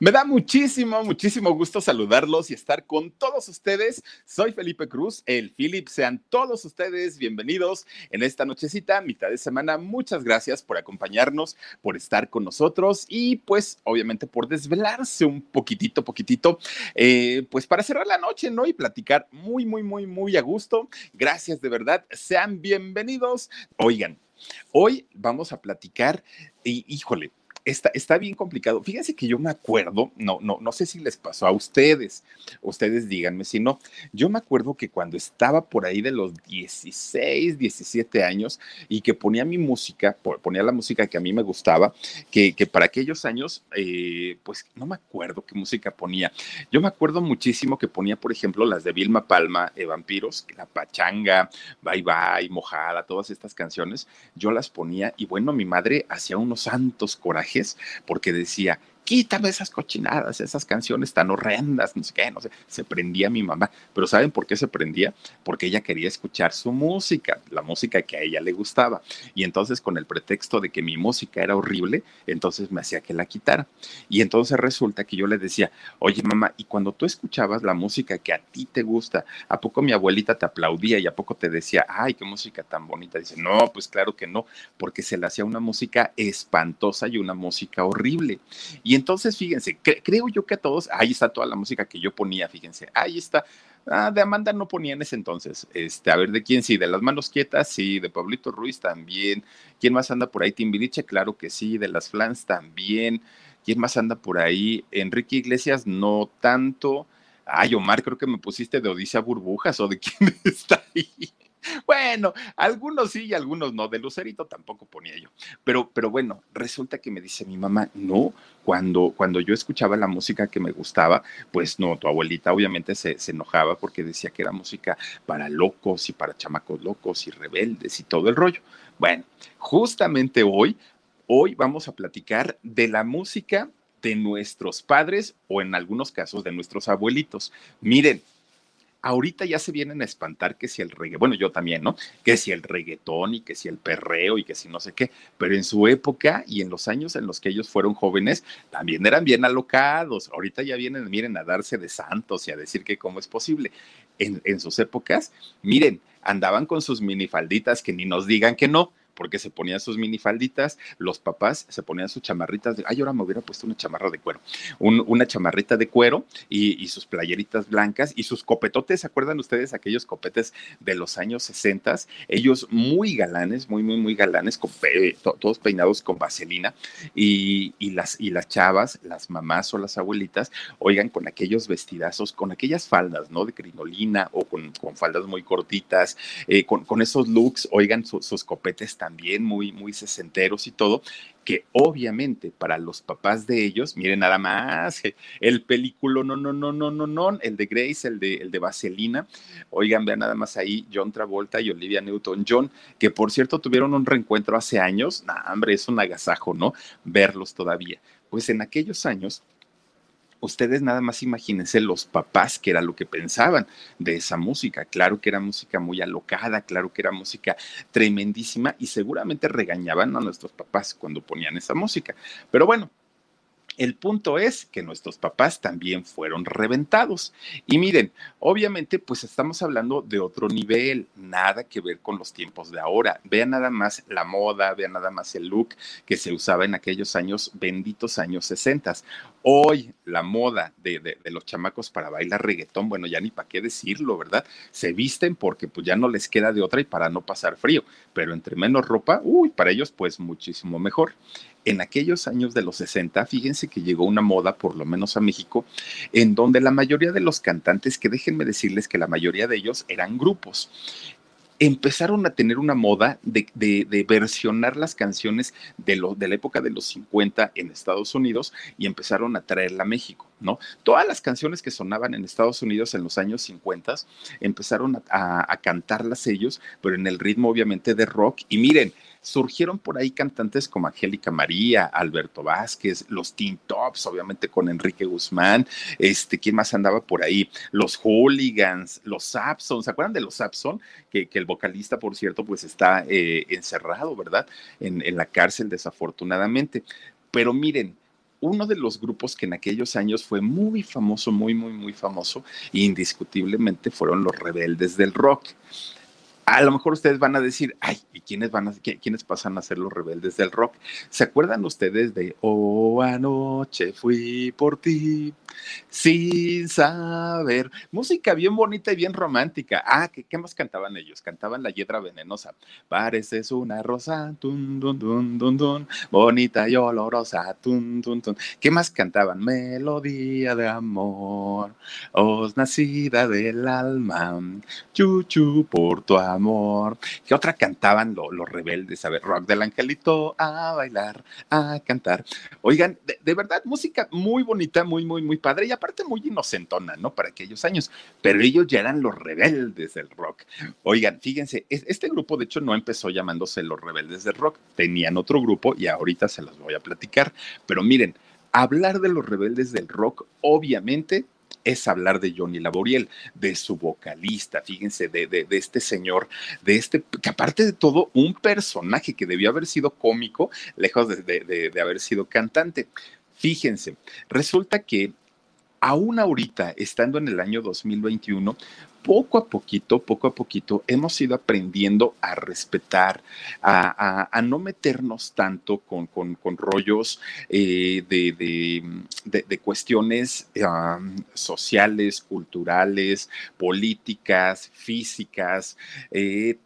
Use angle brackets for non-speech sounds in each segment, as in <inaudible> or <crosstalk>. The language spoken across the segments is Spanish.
Me da muchísimo, muchísimo gusto saludarlos y estar con todos ustedes. Soy Felipe Cruz, el Philip. Sean todos ustedes bienvenidos en esta nochecita, mitad de semana. Muchas gracias por acompañarnos, por estar con nosotros y pues obviamente por desvelarse un poquitito, poquitito, eh, pues para cerrar la noche, ¿no? Y platicar muy, muy, muy, muy a gusto. Gracias de verdad. Sean bienvenidos. Oigan, hoy vamos a platicar y híjole está, está bien complicado. Fíjense que yo me acuerdo, no, no, no sé si les pasó a ustedes, ustedes díganme si no, yo me acuerdo que cuando estaba por ahí de los 16, 17 años y que ponía mi música, ponía la música que a mí me gustaba, que, que para aquellos años, eh, pues no me acuerdo qué música ponía. Yo me acuerdo muchísimo que ponía, por ejemplo, las de Vilma Palma, eh, Vampiros, La Pachanga, Bye Bye, Mojada, todas estas canciones, yo las ponía y bueno, mi madre hacía unos santos corajes porque decía, quítame esas cochinadas, esas canciones tan horrendas, no sé qué, no sé. Se prendía mi mamá. Pero ¿saben por qué se prendía? Porque ella quería escuchar su música, la música que a ella le gustaba. Y entonces con el pretexto de que mi música era horrible, entonces me hacía que la quitara. Y entonces resulta que yo le decía, oye mamá, y cuando tú escuchabas la música que a ti te gusta, ¿a poco mi abuelita te aplaudía y a poco te decía, ay, qué música tan bonita? Dice, no, pues claro que no, porque se le hacía una música espantosa y una música horrible. Y y entonces, fíjense, creo yo que a todos, ahí está toda la música que yo ponía, fíjense, ahí está. Ah, de Amanda no ponía en ese entonces. Este, a ver, ¿de quién sí? De las manos quietas, sí. De Pablito Ruiz también. ¿Quién más anda por ahí? Timbiriche, claro que sí. De las Flans también. ¿Quién más anda por ahí? Enrique Iglesias, no tanto. Ay, Omar, creo que me pusiste de Odisea Burbujas o de quién <laughs> está ahí. Bueno, algunos sí y algunos no. De Lucerito tampoco ponía yo. Pero, pero bueno, resulta que me dice mi mamá, no, cuando, cuando yo escuchaba la música que me gustaba, pues no, tu abuelita obviamente se, se enojaba porque decía que era música para locos y para chamacos locos y rebeldes y todo el rollo. Bueno, justamente hoy, hoy vamos a platicar de la música de nuestros padres o en algunos casos de nuestros abuelitos. Miren, ahorita ya se vienen a espantar que si el reggaetón, bueno, yo también, ¿no? Que si el reggaetón y que si el perreo y que si no sé qué, pero en su época y en los años en los que ellos fueron jóvenes, también eran bien alocados. Ahorita ya vienen, miren, a darse de santos y a decir que cómo es posible. En, en sus épocas, miren, andaban con sus minifalditas que ni nos digan que no porque se ponían sus minifalditas, los papás se ponían sus chamarritas de, ay, ahora me hubiera puesto una chamarra de cuero, una chamarrita de cuero y, sus playeritas blancas y sus copetotes, ¿se acuerdan ustedes aquellos copetes de los años 60? Ellos muy galanes, muy, muy, muy galanes, todos peinados con vaselina y, las, y las chavas, las mamás o las abuelitas, oigan, con aquellos vestidazos, con aquellas faldas, ¿no? De crinolina o con, faldas muy cortitas, eh, con, esos looks, oigan, sus copetes también muy, muy sesenteros y todo, que obviamente para los papás de ellos, miren nada más, <laughs> el película, no, no, no, no, no, no, el de Grace, el de, el de Vaselina, oigan, vean nada más ahí John Travolta y Olivia Newton-John, que por cierto tuvieron un reencuentro hace años, nah, hombre, es un agasajo, ¿no? Verlos todavía. Pues en aquellos años ustedes nada más imagínense los papás, que era lo que pensaban de esa música. Claro que era música muy alocada, claro que era música tremendísima y seguramente regañaban a nuestros papás cuando ponían esa música. Pero bueno, el punto es que nuestros papás también fueron reventados. Y miren, obviamente, pues estamos hablando de otro nivel, nada que ver con los tiempos de ahora. Vean nada más la moda, vean nada más el look que se usaba en aquellos años, benditos años 60. Hoy la moda de, los chamacos para bailar reggaetón, bueno, ya ni para qué decirlo, ¿verdad? Se visten porque pues ya no les queda de otra y para no pasar frío, pero entre menos ropa, uy, para ellos pues muchísimo mejor en aquellos años de los 60, fíjense que llegó una moda, por lo menos a México, en donde la mayoría de los cantantes, que déjenme decirles que la mayoría de ellos eran grupos, empezaron a tener una moda de, versionar las canciones de, la época de los 50 en Estados Unidos y empezaron a traerla a México, ¿no? Todas las canciones que sonaban en Estados Unidos en los años 50 empezaron a cantarlas ellos, pero en el ritmo obviamente de rock. Y miren, surgieron por ahí cantantes como Angélica María, Alberto Vázquez, los Teen Tops, obviamente con Enrique Guzmán, este, ¿quién más andaba por ahí? Los Hooligans, los Sapson, ¿se acuerdan de los Sapson? Que, que el vocalista, por cierto, pues está eh, encerrado, ¿verdad? En, en la cárcel, desafortunadamente. Pero miren, uno de los grupos que en aquellos años fue muy famoso, muy, muy, muy famoso, indiscutiblemente fueron los rebeldes del rock a lo mejor ustedes van a decir, ay, ¿y quiénes van a, quiénes pasan a ser los rebeldes del rock? ¿Se acuerdan ustedes de Oh, anoche fui por ti sin saber? Música bien bonita y bien romántica. Ah, ¿qué, qué más cantaban ellos? Cantaban La Hiedra Venenosa. Pareces una rosa, tun, dun, dun, dun, dun, bonita y olorosa, tun, tun, tun. ¿Qué más cantaban? Melodía de amor, os nacida del alma, chuchu por tu amor amor. ¿Qué otra cantaban los rebeldes? A ver, rock del angelito, a bailar, a cantar. Oigan, de, verdad, música muy bonita, muy, muy, muy padre y aparte muy inocentona, ¿no? Para aquellos años. Pero ellos ya eran los rebeldes del rock. Oigan, fíjense, este grupo de hecho no empezó llamándose los rebeldes del rock. Tenían otro grupo y ahorita se los voy a platicar. Pero miren, hablar de los rebeldes del rock, obviamente es hablar de Johnny Laboriel, de su vocalista, fíjense, de, este señor, de este, que aparte de todo, un personaje que debió haber sido cómico, lejos de, de haber sido cantante. Fíjense, resulta que aún ahorita, estando en el año 2021, poco a poquito, poco a poquito, hemos ido aprendiendo a respetar, a, no meternos tanto con, rollos eh, de, cuestiones sociales, culturales, políticas, físicas, eh,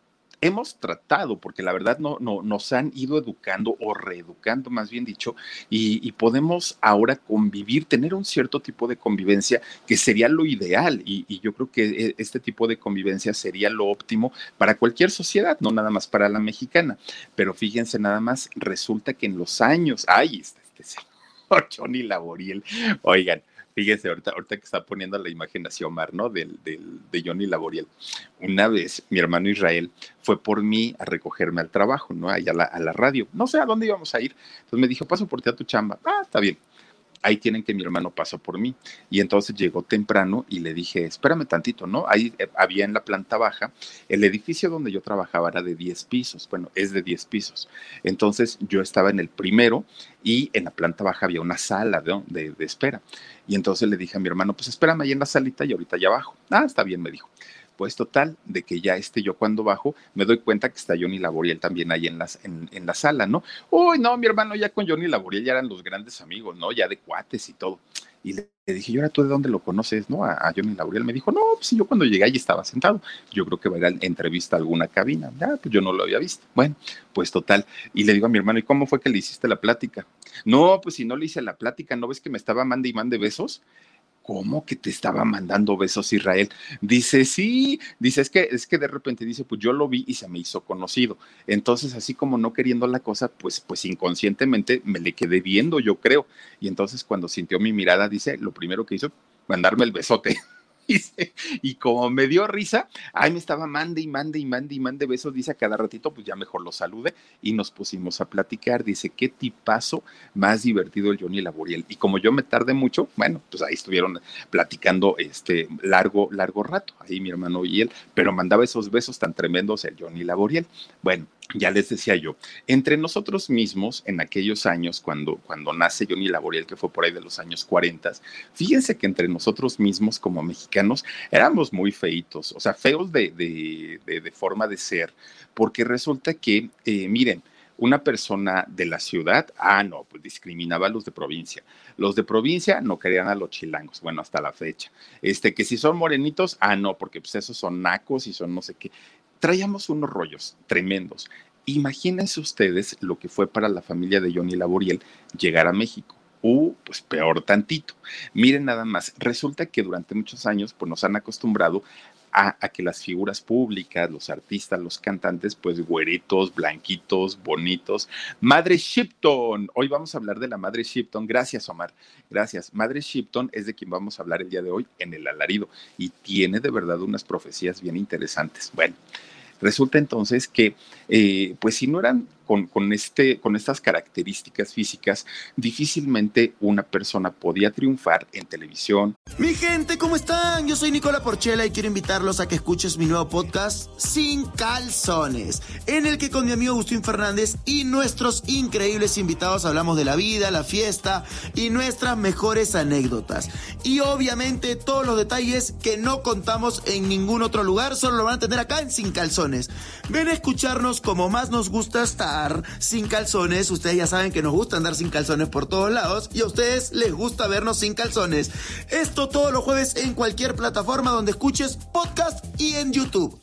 hemos tratado, porque la verdad no, no, nos han ido educando o reeducando, más bien dicho, y, podemos ahora convivir, tener un cierto tipo de convivencia que sería lo ideal. Y, y, yo creo que este tipo de convivencia sería lo óptimo para cualquier sociedad, no nada más para la mexicana. Pero fíjense nada más, resulta que en los años, ay, este, este señor <laughs> Johnny Laboriel, oigan, Fíjese, ahorita, ahorita que está poniendo la imagen así Omar, ¿no? Del, del, de Johnny Laboriel. Una vez mi hermano Israel fue por mí a recogerme al trabajo, ¿no? Allá a la, a la radio. No sé a dónde íbamos a ir. Entonces me dijo, paso por ti a tu chamba. Ah, está bien ahí tienen que mi hermano pasó por mí. Y entonces llegó temprano y le dije, espérame tantito, ¿no? Ahí eh, había en la planta baja, el edificio donde yo trabajaba era de 10 pisos, bueno, es de 10 pisos. Entonces yo estaba en el primero y en la planta baja había una sala de, espera. Y entonces le dije a mi hermano, pues espérame ahí en la salita y ahorita ya abajo. Ah, está bien, me dijo. Pues total, de que ya este yo cuando bajo, me doy cuenta que está Johnny Laboriel también ahí en, las, en, la sala, ¿no? Uy, no, mi hermano ya con Johnny Laboriel ya eran los grandes amigos, ¿no? Ya de cuates y todo. Y le, dije, ¿y ahora tú de dónde lo conoces, no? A, Johnny Laboriel. Me dijo, no, pues yo cuando llegué ahí estaba sentado. Yo creo que va a ir a entrevista a alguna cabina. Ya, pues yo no lo había visto. Bueno, pues total. Y le digo a mi hermano, ¿y cómo fue que le hiciste la plática? No, pues si no le hice la plática, ¿no ves que me estaba mande y mande besos? ¿Cómo que te estaba mandando besos Israel? Dice, sí, dice, es que, es que de repente dice, pues yo lo vi y se me hizo conocido. Entonces, así como no queriendo la cosa, pues, pues inconscientemente me le quedé viendo, yo creo. Y entonces cuando sintió mi mirada, dice, lo primero que hizo, mandarme el besote. Y como me dio risa, ay, me estaba mande y mande y mande y mande besos, dice a cada ratito, pues ya mejor lo salude y nos pusimos a platicar. Dice, qué tipazo más divertido el Johnny Laboriel. Y como yo me tardé mucho, bueno, pues ahí estuvieron platicando este largo, largo rato, ahí mi hermano y él, pero mandaba esos besos tan tremendos el Johnny Laboriel. Bueno, ya les decía yo, entre nosotros mismos, en aquellos años, cuando, cuando nace Johnny Laboriel, que fue por ahí de los años 40, fíjense que entre nosotros mismos como mexicanos éramos muy feitos, o sea, feos de, de, forma de ser, porque resulta que, eh, miren, una persona de la ciudad, ah, no, pues discriminaba a los de provincia. Los de provincia no querían a los chilangos, bueno, hasta la fecha. Este, que si son morenitos, ah, no, porque pues esos son nacos y son no sé qué traíamos unos rollos tremendos. Imagínense ustedes lo que fue para la familia de Johnny Laboriel llegar a México. Uh, pues peor tantito. Miren nada más, resulta que durante muchos años pues nos han acostumbrado a, que las figuras públicas, los artistas, los cantantes, pues güeritos, blanquitos, bonitos. Madre Shipton, hoy vamos a hablar de la Madre Shipton. Gracias, Omar. Gracias. Madre Shipton es de quien vamos a hablar el día de hoy en el alarido y tiene de verdad unas profecías bien interesantes. Bueno. Resulta entonces que, eh, pues si no eran con, este, con estas características físicas, difícilmente una persona podía triunfar en televisión. Mi gente, ¿cómo están? Yo soy Nicola Porchela y quiero invitarlos a que escuches mi nuevo podcast Sin Calzones, en el que con mi amigo Agustín Fernández y nuestros increíbles invitados hablamos de la vida, la fiesta y nuestras mejores anécdotas. Y obviamente todos los detalles que no contamos en ningún otro lugar, solo lo van a tener acá en Sin Calzones. Ven a escucharnos como más nos gusta sin calzones. Ustedes ya saben que nos gusta andar sin calzones por todos lados y a ustedes les gusta vernos sin calzones. Esto todos los jueves en cualquier plataforma donde escuches podcast y en YouTube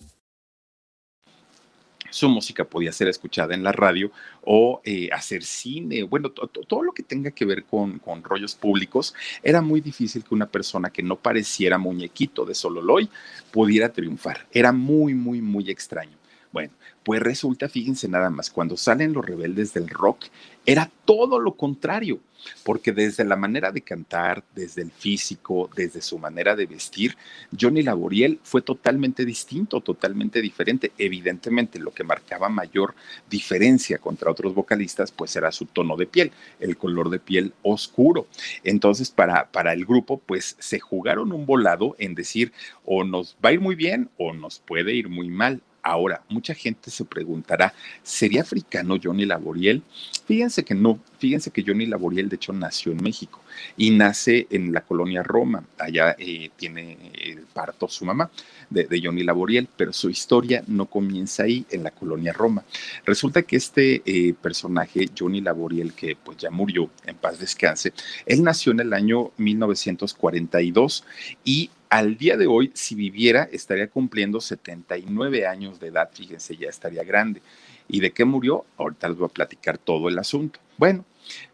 su música podía ser escuchada en la radio o eh, hacer cine, bueno, todo lo que tenga que ver con, con, rollos públicos, era muy difícil que una persona que no pareciera muñequito de Sololoy pudiera triunfar. Era muy, muy, muy extraño. Bueno, pues resulta, fíjense nada más, cuando salen los rebeldes del rock, era todo lo contrario, porque desde la manera de cantar, desde el físico, desde su manera de vestir, Johnny Laboriel fue totalmente distinto, totalmente diferente. Evidentemente, lo que marcaba mayor diferencia contra otros vocalistas, pues era su tono de piel, el color de piel oscuro. Entonces, para, para el grupo, pues se jugaron un volado en decir, o nos va a ir muy bien o nos puede ir muy mal Ahora, mucha gente se preguntará, ¿sería africano Johnny Laboriel? Fíjense que no, fíjense que Johnny Laboriel de hecho nació en México y nace en la colonia Roma, allá eh, tiene el parto su mamá de, Johnny Laboriel, pero su historia no comienza ahí, en la colonia Roma. Resulta que este eh, personaje, Johnny Laboriel, que pues ya murió, en paz descanse, él nació en el año 1942 y al día de hoy, si viviera, estaría cumpliendo 79 años de edad, fíjense, ya estaría grande. ¿Y de qué murió? Ahorita les voy a platicar todo el asunto. Bueno,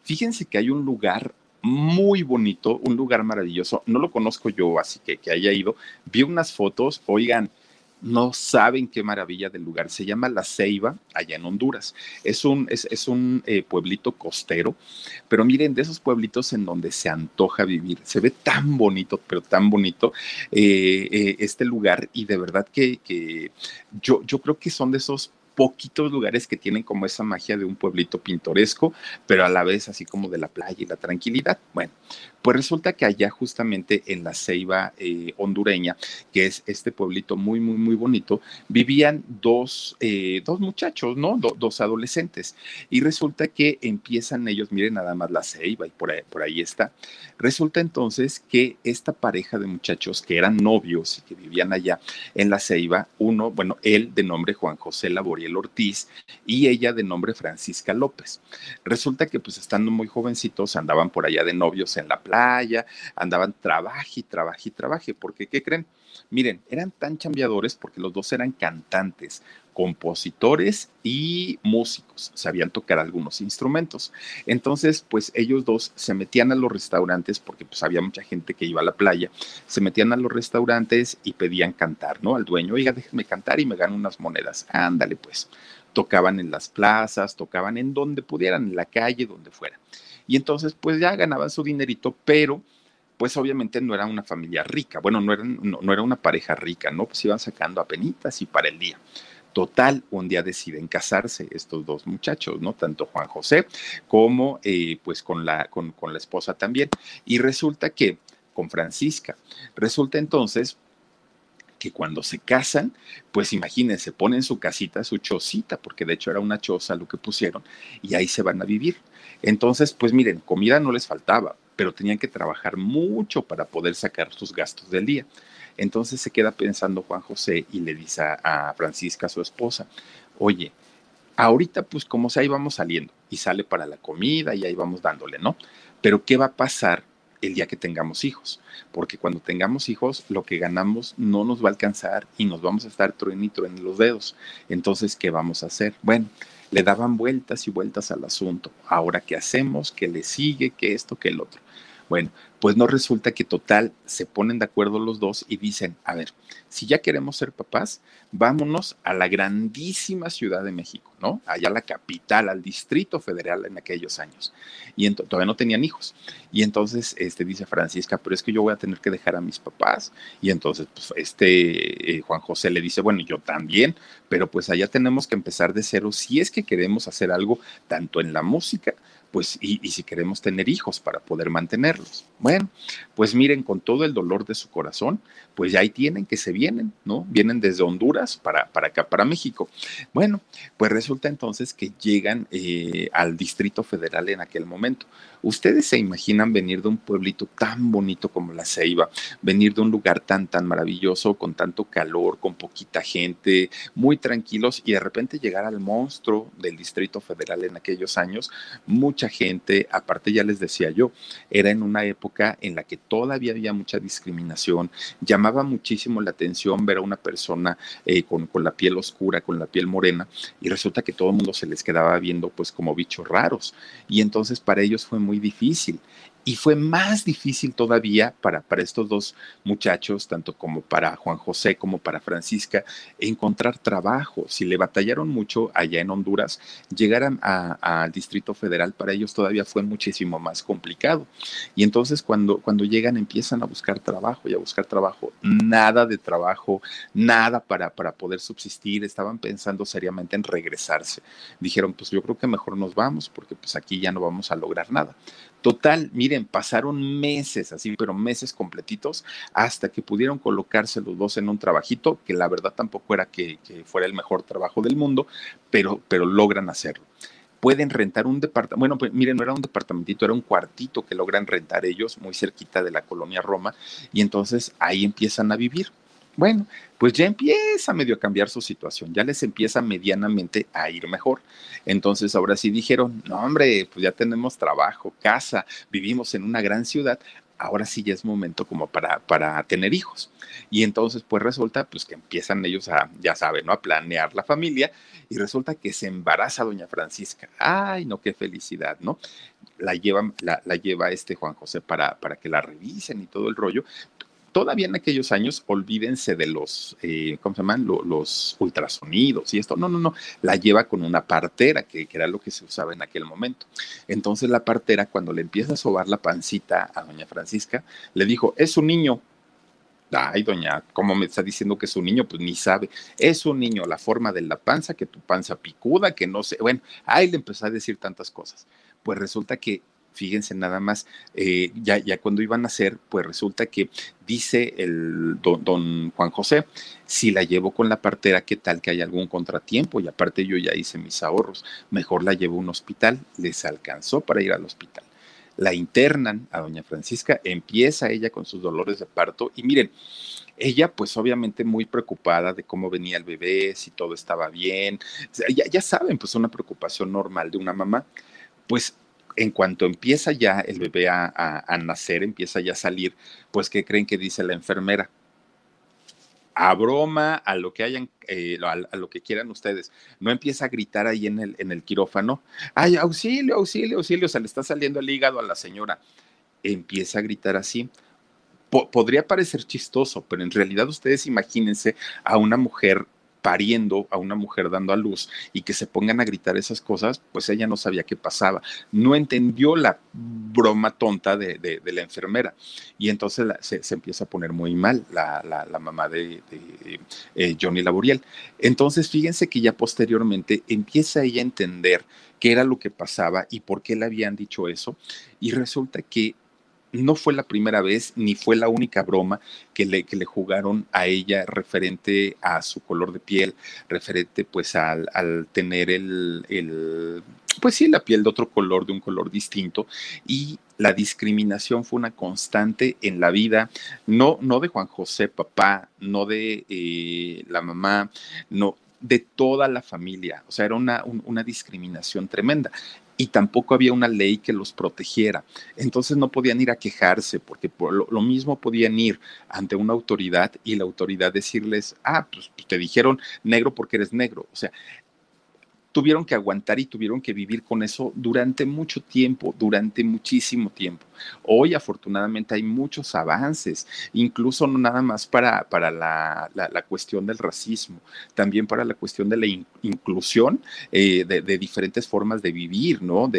fíjense que hay un lugar muy bonito, un lugar maravilloso. No lo conozco yo, así que que haya ido. Vi unas fotos, oigan, no saben qué maravilla del lugar. Se llama La Ceiba, allá en Honduras. Es un, es, un eh, pueblito costero, pero miren, de esos pueblitos en donde se antoja vivir. Se ve tan bonito, pero tan bonito eh, eh, este lugar y de verdad que, que yo, yo creo que son de esos poquitos lugares que tienen como esa magia de un pueblito pintoresco, pero a la vez así como de la playa y la tranquilidad. Bueno, pues resulta que allá justamente en la Ceiba eh, hondureña, que es este pueblito muy, muy, muy bonito, vivían dos, eh, dos muchachos, ¿no? dos adolescentes. Y resulta que empiezan ellos, miren nada más la Ceiba y por ahí, por ahí está. Resulta entonces que esta pareja de muchachos que eran novios y que vivían allá en la Ceiba, uno, bueno, él de nombre Juan José Laboriel Ortiz y ella de nombre Francisca López. Resulta que pues estando muy jovencitos andaban por allá de novios en la playa, andaban trabaje y trabaje y trabaje, porque ¿qué creen? Miren, eran tan chambeadores porque los dos eran cantantes, compositores y músicos, sabían tocar algunos instrumentos. Entonces, pues ellos dos se metían a los restaurantes porque pues había mucha gente que iba a la playa, se metían a los restaurantes y pedían cantar, ¿no? Al dueño, oiga, déjeme cantar y me gano unas monedas. Ándale, pues. Tocaban en las plazas, tocaban en donde pudieran, en la calle, donde fuera. Y entonces, pues ya ganaban su dinerito, pero pues obviamente no era una familia rica, bueno, no, no, era una pareja rica, ¿no? Pues iban sacando a penitas y para el día. Total, un día deciden casarse estos dos muchachos, ¿no? Tanto Juan José como eh, pues con la, con, con la esposa también. Y resulta que con Francisca, resulta entonces que cuando se casan, pues imagínense, ponen su casita, su chocita, porque de hecho era una choza lo que pusieron, y ahí se van a vivir. Entonces, pues miren, comida no les faltaba, pero tenían que trabajar mucho para poder sacar sus gastos del día. Entonces se queda pensando Juan José y le dice a, Francisca, su esposa, oye, ahorita pues como sea, ahí vamos saliendo y sale para la comida y ahí vamos dándole, ¿no? Pero ¿qué va a pasar el día que tengamos hijos? Porque cuando tengamos hijos, lo que ganamos no nos va a alcanzar y nos vamos a estar truenito en los dedos. Entonces, ¿qué vamos a hacer? Bueno, le daban vueltas y vueltas al asunto. Ahora, ¿qué hacemos? ¿Qué le sigue? ¿Qué esto? ¿Qué el otro? Bueno, pues no resulta que total se ponen de acuerdo los dos y dicen, a ver, si ya queremos ser papás, vámonos a la grandísima Ciudad de México. ¿no? Allá la capital, al Distrito Federal en aquellos años. Y todavía no tenían hijos. Y entonces este, dice Francisca, pero es que yo voy a tener que dejar a mis papás. Y entonces pues, este eh, Juan José le dice, bueno, yo también, pero pues allá tenemos que empezar de cero si es que queremos hacer algo tanto en la música pues, y, si queremos tener hijos para poder mantenerlos. Bueno, pues miren, con todo el dolor de su corazón, pues ya ahí tienen que se vienen, ¿no? Vienen desde Honduras para, para acá, para México. Bueno, pues resulta entonces que llegan eh, al Distrito Federal en aquel momento. Ustedes se imaginan venir de un pueblito tan bonito como la Ceiba, venir de un lugar tan, tan maravilloso, con tanto calor, con poquita gente, muy tranquilos y de repente llegar al monstruo del Distrito Federal en aquellos años, mucha gente, aparte ya les decía yo, era en una época en la que todavía había mucha discriminación, llamaba muchísimo la atención ver a una persona eh, con, con la piel oscura, con la piel morena, y resulta que todo el mundo se les quedaba viendo pues como bichos raros. Y entonces para ellos fue muy muy difícil. Y fue más difícil todavía para, para estos dos muchachos, tanto como para Juan José como para Francisca, encontrar trabajo. Si le batallaron mucho allá en Honduras, llegar al Distrito Federal para ellos todavía fue muchísimo más complicado. Y entonces cuando, cuando llegan empiezan a buscar trabajo y a buscar trabajo, nada de trabajo, nada para, para poder subsistir, estaban pensando seriamente en regresarse. Dijeron, pues yo creo que mejor nos vamos porque pues aquí ya no vamos a lograr nada. Total, miren, pasaron meses así, pero meses completitos, hasta que pudieron colocarse los dos en un trabajito, que la verdad tampoco era que, fuera el mejor trabajo del mundo, pero, pero logran hacerlo pueden rentar un departamento, bueno, pues miren, no era un departamentito, era un cuartito que logran rentar ellos muy cerquita de la colonia Roma y entonces ahí empiezan a vivir. Bueno, pues ya empieza medio a cambiar su situación, ya les empieza medianamente a ir mejor. Entonces ahora sí dijeron, no hombre, pues ya tenemos trabajo, casa, vivimos en una gran ciudad, ahora sí ya es momento como para, para tener hijos. Y entonces pues resulta pues que empiezan ellos a, ya saben, ¿no? A planear la familia y resulta que se embaraza doña Francisca. Ay, no, qué felicidad, ¿no? La lleva, la, la lleva este Juan José para, para que la revisen y todo el rollo, todavía en aquellos años, olvídense de los, eh, ¿cómo se llaman? Los, ultrasonidos y esto. No, no, no. La lleva con una partera, que, que, era lo que se usaba en aquel momento. Entonces la partera, cuando le empieza a sobar la pancita a doña Francisca, le dijo, es un niño. Ay, doña, ¿cómo me está diciendo que es un niño? Pues ni sabe. Es un niño, la forma de la panza, que tu panza picuda, que no sé. Bueno, ahí le empezó a decir tantas cosas. Pues resulta que fíjense nada más, eh, ya, ya cuando iban a hacer, pues resulta que dice el don, Juan José, si la llevo con la partera, ¿qué tal que hay algún contratiempo? Y aparte yo ya hice mis ahorros, mejor la llevo a un hospital, les alcanzó para ir al hospital. La internan a doña Francisca, empieza ella con sus dolores de parto y miren, ella pues obviamente muy preocupada de cómo venía el bebé, si todo estaba bien, ya, ya saben, pues una preocupación normal de una mamá, pues en cuanto empieza ya el bebé a, nacer, empieza ya a salir, pues ¿qué creen que dice la enfermera? a broma, a lo que hayan, eh, a, lo que quieran ustedes. No empieza a gritar ahí en el, en el quirófano, ay, auxilio, auxilio, auxilio, se le está saliendo el hígado a la señora. Empieza a gritar así. podría parecer chistoso, pero en realidad ustedes imagínense a una mujer pariendo a una mujer dando a luz y que se pongan a gritar esas cosas, pues ella no sabía qué pasaba. No entendió la broma tonta de, la enfermera. Y entonces se, empieza a poner muy mal la, mamá de, eh, Johnny Laboriel. Entonces, fíjense que ya posteriormente empieza ella a entender qué era lo que pasaba y por qué le habían dicho eso. Y resulta que no fue la primera vez ni fue la única broma que le, que le jugaron a ella referente a su color de piel, referente pues al, tener el, el, pues sí, la piel de otro color, de un color distinto. Y la discriminación fue una constante en la vida, no, no de Juan José, papá, no de eh, la mamá, no, de toda la familia. O sea, era una, una discriminación tremenda y tampoco había una ley que los protegiera. Entonces no podían ir a quejarse porque por lo, mismo podían ir ante una autoridad y la autoridad decirles, ah, pues, pues te dijeron negro porque eres negro. O sea, tuvieron que aguantar y tuvieron que vivir con eso durante mucho tiempo, durante muchísimo tiempo. Hoy afortunadamente hay muchos avances, incluso no nada más para, para la, la, cuestión del racismo, también para la cuestión de la inclusión eh, de, diferentes formas de vivir, ¿no?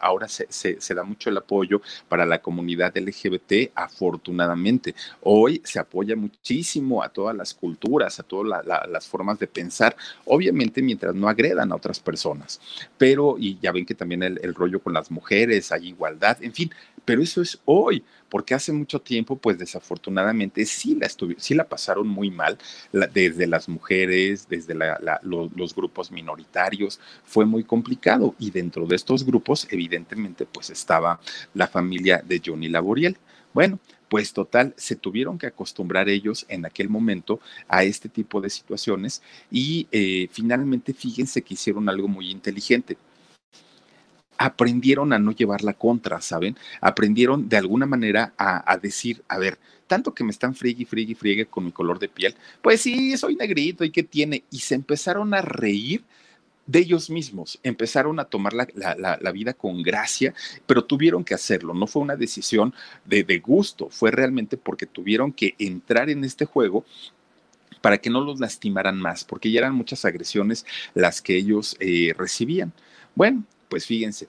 Ahora se, se, se, da mucho el apoyo para la comunidad LGBT, afortunadamente. Hoy se apoya muchísimo a todas las culturas, a todas las formas de pensar, obviamente mientras no agredan a otras personas, pero, y ya ven que también el, rollo con las mujeres, hay igualdad, en fin, pero eso es hoy, porque hace mucho tiempo, pues desafortunadamente sí la, sí la pasaron muy mal, desde las mujeres, desde los, grupos minoritarios, fue muy complicado. Y dentro de estos grupos, evidentemente, pues estaba la familia de Johnny Laboriel. Bueno, pues total, se tuvieron que acostumbrar ellos en aquel momento a este tipo de situaciones y eh, finalmente fíjense que hicieron algo muy inteligente aprendieron a no llevar la contra, ¿saben? Aprendieron de alguna manera a, decir, a ver, tanto que me están friegue, friegue, friegue con mi color de piel, pues sí, soy negrito y qué tiene. Y se empezaron a reír de ellos mismos, empezaron a tomar la, la, vida con gracia, pero tuvieron que hacerlo, no fue una decisión de, de, gusto, fue realmente porque tuvieron que entrar en este juego para que no los lastimaran más, porque ya eran muchas agresiones las que ellos eh, recibían. Bueno, pues fíjense,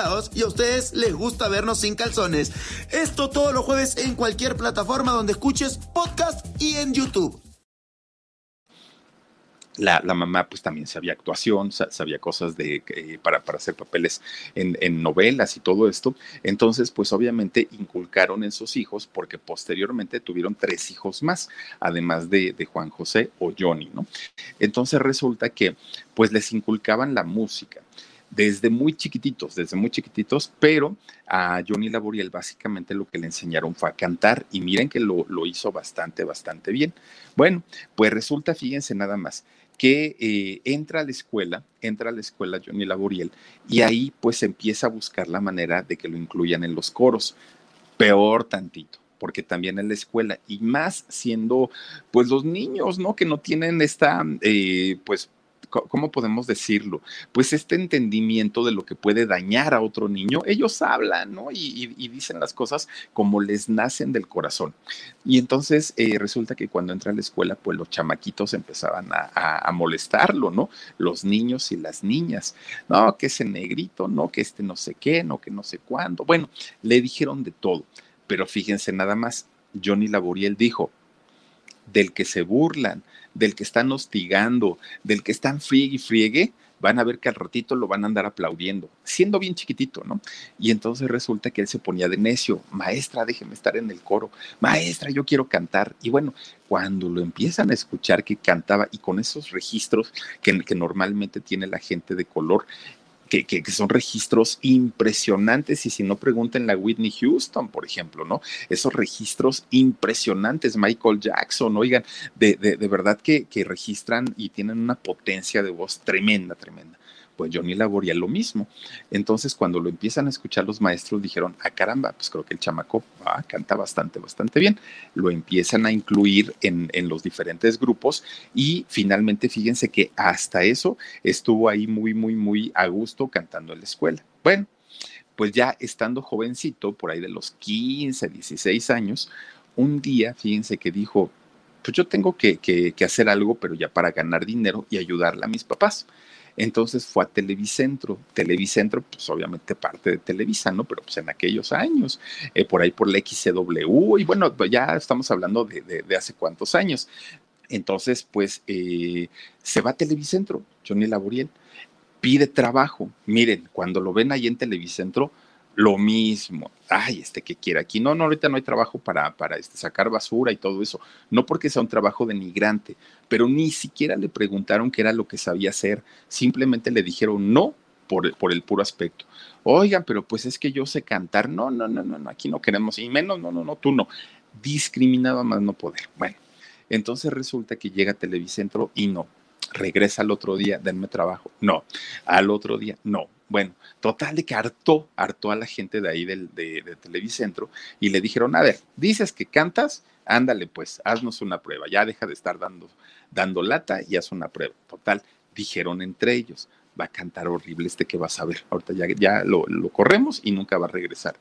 y a ustedes les gusta vernos sin calzones. Esto todos los jueves en cualquier plataforma donde escuches podcast y en YouTube. La, mamá pues también sabía actuación, sabía cosas de, para, para, hacer papeles en, novelas y todo esto. Entonces pues obviamente inculcaron en sus hijos porque posteriormente tuvieron tres hijos más, además de, de Juan José o Johnny, ¿no? Entonces resulta que pues les inculcaban la música desde muy chiquititos, desde muy chiquititos, pero a Johnny Laboriel básicamente lo que le enseñaron fue a cantar y miren que lo, hizo bastante, bastante bien. Bueno, pues resulta, fíjense nada más, que eh, entra a la escuela, entra a la escuela Johnny Laboriel y ahí pues empieza a buscar la manera de que lo incluyan en los coros. Peor tantito porque también en la escuela y más siendo pues los niños, ¿no? Que no tienen esta, eh, pues ¿cómo podemos decirlo? Pues este entendimiento de lo que puede dañar a otro niño, ellos hablan, ¿no? Y, dicen las cosas como les nacen del corazón. Y entonces eh, resulta que cuando entra a la escuela, pues los chamaquitos empezaban a, molestarlo, ¿no? Los niños y las niñas. No, que ese negrito, no, que este no sé qué, no, que no sé cuándo. Bueno, le dijeron de todo. Pero fíjense nada más, Johnny Laboriel dijo, del que se burlan, del que están hostigando, del que están friegue y friegue, van a ver que al ratito lo van a andar aplaudiendo, siendo bien chiquitito, ¿no? Y entonces resulta que él se ponía de necio, maestra, déjeme estar en el coro, maestra, yo quiero cantar. Y bueno, cuando lo empiezan a escuchar que cantaba y con esos registros que, que normalmente tiene la gente de color, que, son registros impresionantes y si no pregunten la Whitney Houston, por ejemplo, ¿no? Esos registros impresionantes, Michael Jackson, oigan, de, de, de verdad que, que registran y tienen una potencia de voz tremenda, tremenda pues Johnny Laboria lo mismo. Entonces, cuando lo empiezan a escuchar los maestros, dijeron, ah, caramba, pues creo que el chamaco ah, canta bastante, bastante bien. Lo empiezan a incluir en, los diferentes grupos y finalmente, fíjense que hasta eso estuvo ahí muy, muy, muy a gusto cantando en la escuela. Bueno, pues ya estando jovencito, por ahí de los 15, 16 años, un día, fíjense que dijo, pues yo tengo que, que, que, hacer algo, pero ya para ganar dinero y ayudarle a mis papás. Entonces fue a Televicentro. Televicentro, pues obviamente parte de Televisa, ¿no? Pero pues en aquellos años, eh, por ahí por la XCW, y bueno, ya estamos hablando de, hace cuántos años. Entonces, pues eh, se va a Televicentro, Johnny Laboriel, pide trabajo. Miren, cuando lo ven ahí en Televicentro, lo mismo. Ay, este que quiere aquí. No, no, ahorita no hay trabajo para, para este, sacar basura y todo eso. No porque sea un trabajo denigrante, pero ni siquiera le preguntaron qué era lo que sabía hacer. Simplemente le dijeron no por, por el puro aspecto. Oigan, pero pues es que yo sé cantar. No, no, no, no, no aquí no queremos. Y menos, no, no, no, tú no. Discriminaba más no poder. Bueno, entonces resulta que llega a Televicentro y no. Regresa al otro día, denme trabajo. No. Al otro día, no bueno, total de que hartó, hartó a la gente de ahí del, de, de Televicentro y le dijeron, a ver, dices que cantas, ándale pues, haznos una prueba, ya deja de estar dando, dando lata y haz una prueba. Total, dijeron entre ellos, va a cantar horrible este que vas a ver, ahorita ya, ya lo, lo corremos y nunca va a regresar.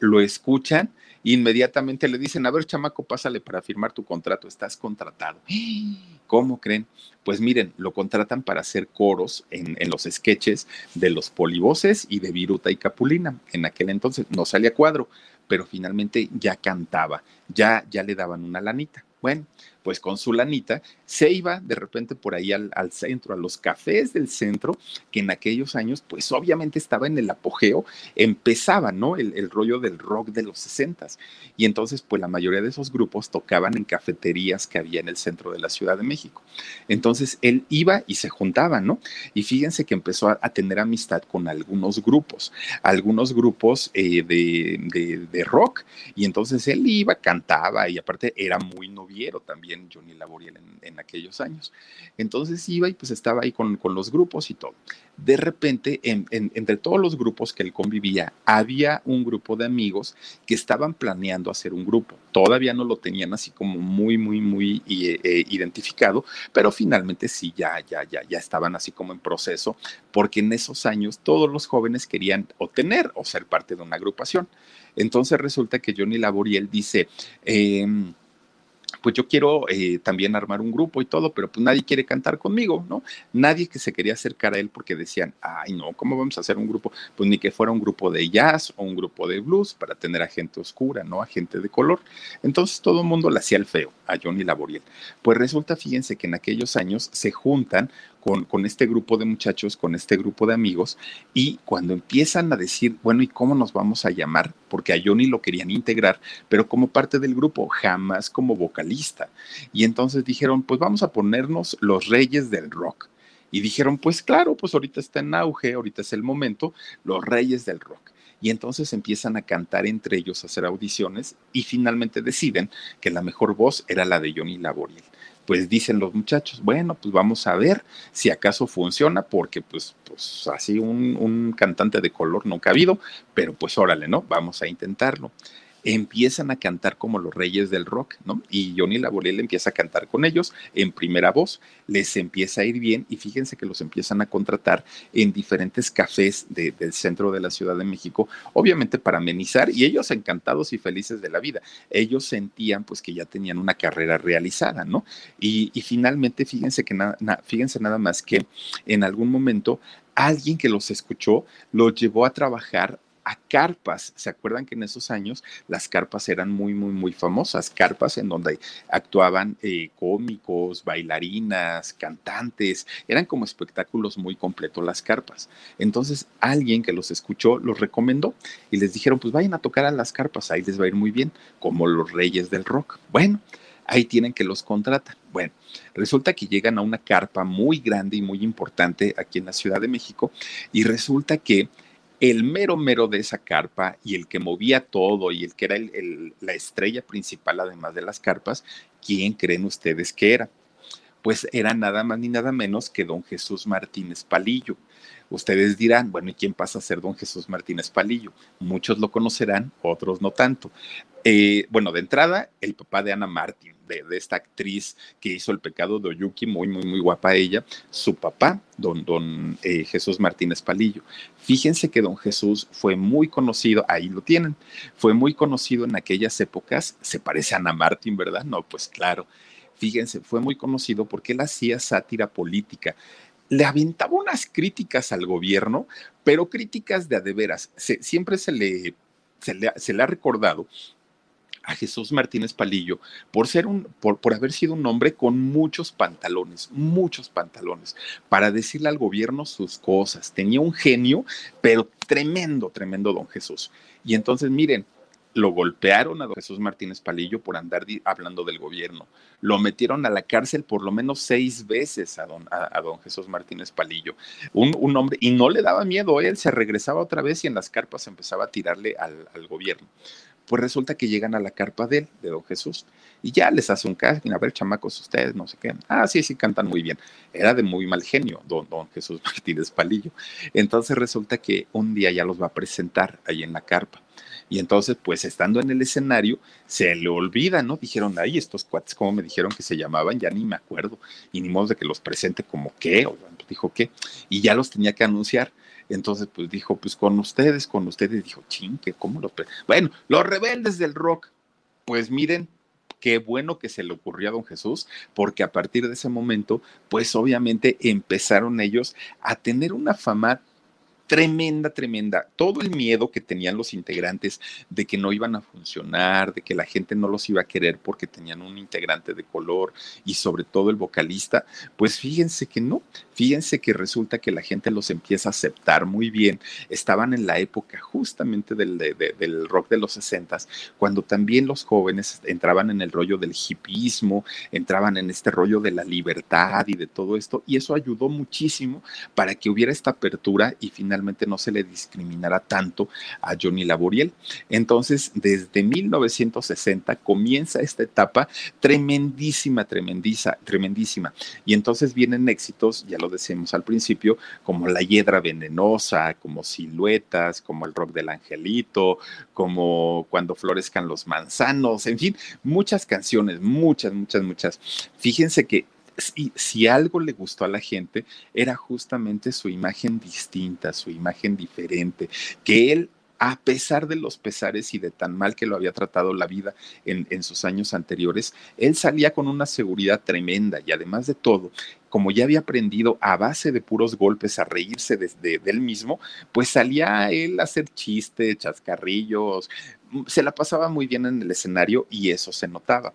Lo escuchan inmediatamente le dicen, a ver, chamaco, pásale para firmar tu contrato, estás contratado. <gasps> ¿Cómo creen? Pues miren, lo contratan para hacer coros en, en los sketches de los polivoces y de Viruta y Capulina. En aquel entonces no salía cuadro, pero finalmente ya cantaba, ya, ya le daban una lanita. Bueno, pues con su lanita se iba de repente por ahí al, centro, a los cafés del centro, que en aquellos años, pues obviamente estaba en el apogeo, empezaba, ¿no? El, el rollo del rock de los sesentas. Y entonces, pues la mayoría de esos grupos tocaban en cafeterías que había en el centro de la Ciudad de México. Entonces, él iba y se juntaba, ¿no? Y fíjense que empezó a, a tener amistad con algunos grupos, algunos grupos eh, de, de, de rock. Y entonces él iba, cantaba y aparte era muy noviero también Johnny Laboriel en, aquellos años. Entonces iba y pues estaba ahí con, con los grupos y todo. De repente, en, en, entre todos los grupos que él convivía, había un grupo de amigos que estaban planeando hacer un grupo. Todavía no lo tenían así como muy, muy, muy eh, identificado, pero finalmente sí, ya, ya, ya, ya estaban así como en proceso, porque en esos años todos los jóvenes querían o tener o ser parte de una agrupación. Entonces resulta que Johnny Laboriel dice, eh, pues yo quiero eh, también armar un grupo y todo, pero pues nadie quiere cantar conmigo, ¿no? Nadie que se quería acercar a él porque decían, ay, no, ¿cómo vamos a hacer un grupo? Pues ni que fuera un grupo de jazz o un grupo de blues para tener a gente oscura, ¿no? A gente de color. Entonces todo el mundo le hacía el feo a Johnny Laboriel. Pues resulta, fíjense que en aquellos años se juntan con, este grupo de muchachos, con este grupo de amigos, y cuando empiezan a decir, bueno, ¿y cómo nos vamos a llamar? Porque a Johnny lo querían integrar, pero como parte del grupo, jamás como vocalista. Y entonces dijeron, pues vamos a ponernos los reyes del rock. Y dijeron, pues claro, pues ahorita está en auge, ahorita es el momento, los reyes del rock y entonces empiezan a cantar entre ellos, a hacer audiciones y finalmente deciden que la mejor voz era la de Johnny Laboriel pues dicen los muchachos, bueno, pues vamos a ver si acaso funciona, porque pues, pues así un, un cantante de color nunca ha habido, pero pues órale, ¿no? Vamos a intentarlo empiezan a cantar como los reyes del rock, ¿no? Y Johnny Laboriel empieza a cantar con ellos en primera voz, les empieza a ir bien y fíjense que los empiezan a contratar en diferentes cafés de, del centro de la Ciudad de México, obviamente para amenizar y ellos encantados y felices de la vida. Ellos sentían pues que ya tenían una carrera realizada, ¿no? Y, finalmente fíjense que fíjense nada más que en algún momento alguien que los escuchó los llevó a trabajar a carpas. ¿Se acuerdan que en esos años las carpas eran muy, muy, muy famosas? Carpas en donde actuaban eh, cómicos, bailarinas, cantantes. Eran como espectáculos muy completos las carpas. Entonces alguien que los escuchó los recomendó y les dijeron, pues vayan a tocar a las carpas, ahí les va a ir muy bien, como los reyes del rock. Bueno. Ahí tienen que los contratan. Bueno, resulta que llegan a una carpa muy grande y muy importante aquí en la Ciudad de México y resulta que el mero mero de esa carpa y el que movía todo y el que era la estrella principal además de las carpas, ¿quién creen ustedes que era? Pues era nada más ni nada menos que don Jesús Martínez Palillo. Ustedes dirán, bueno, ¿y quién pasa a ser don Jesús Martínez Palillo? Muchos lo conocerán, otros no tanto. Eh, bueno, de entrada, el papá de Ana Martín, de, esta actriz que hizo El pecado de Oyuki, muy, muy, muy guapa ella, su papá, don, don eh, Jesús Martínez Palillo. Fíjense que don Jesús fue muy conocido, ahí lo tienen, fue muy conocido en aquellas épocas, se parece a Ana Martín, ¿verdad? No, pues claro. Fíjense, fue muy conocido porque él hacía sátira política le aventaba unas críticas al gobierno, pero críticas de a de veras. Se, siempre se le, se le, se le ha recordado a Jesús Martínez Palillo por ser un, por, por, haber sido un hombre con muchos pantalones, muchos pantalones, para decirle al gobierno sus cosas. Tenía un genio, pero tremendo, tremendo don Jesús. Y entonces, miren, lo golpearon a don Jesús Martínez Palillo por andar hablando del gobierno. Lo metieron a la cárcel por lo menos seis veces a don, a, don Jesús Martínez Palillo. Un, un, hombre, y no le daba miedo, él se regresaba otra vez y en las carpas empezaba a tirarle al, al gobierno. Pues resulta que llegan a la carpa de él, de don Jesús, y ya les hace un casting, a ver, chamacos, ustedes, no sé qué. Ah, sí, sí, cantan muy bien. Era de muy mal genio, don, don Jesús <laughs> Martínez Palillo. Entonces resulta que un día ya los va a presentar ahí en la carpa. Y entonces, pues estando en el escenario, se le olvida, ¿no? Dijeron, ay, estos cuates, ¿cómo me dijeron que se llamaban? Ya ni me acuerdo. Y ni modo de que los presente como qué, o dijo qué. Y ya los tenía que anunciar. Entonces, pues dijo, pues con ustedes, con ustedes, dijo, ching, que cómo los... Bueno, los rebeldes del rock, pues miren, qué bueno que se le ocurrió a don Jesús, porque a partir de ese momento, pues obviamente empezaron ellos a tener una fama tremenda, tremenda. Todo el miedo que tenían los integrantes de que no iban a funcionar, de que la gente no los iba a querer porque tenían un integrante de color y sobre todo el vocalista, pues fíjense que no, fíjense que resulta que la gente los empieza a aceptar muy bien. Estaban en la época justamente del, del rock de los sesentas, cuando también los jóvenes entraban en el rollo del hipismo, entraban en este rollo de la libertad y de todo esto, y eso ayudó muchísimo para que hubiera esta apertura y finalmente no se le discriminara tanto a Johnny Laboriel. Entonces, desde 1960 comienza esta etapa tremendísima, tremendísima, tremendísima. Y entonces vienen éxitos, ya lo decimos al principio, como La Hiedra Venenosa, como Siluetas, como El Rock del Angelito, como Cuando Florezcan los Manzanos, en fin, muchas canciones, muchas, muchas, muchas. Fíjense que si, si, algo le gustó a la gente era justamente su imagen distinta, su imagen diferente, que él a pesar de los pesares y de tan mal que lo había tratado la vida en, sus años anteriores, él salía con una seguridad tremenda y además de todo, como ya había aprendido a base de puros golpes a reírse de, de, él mismo, pues salía él a hacer chistes, chascarrillos, se la pasaba muy bien en el escenario y eso se notaba.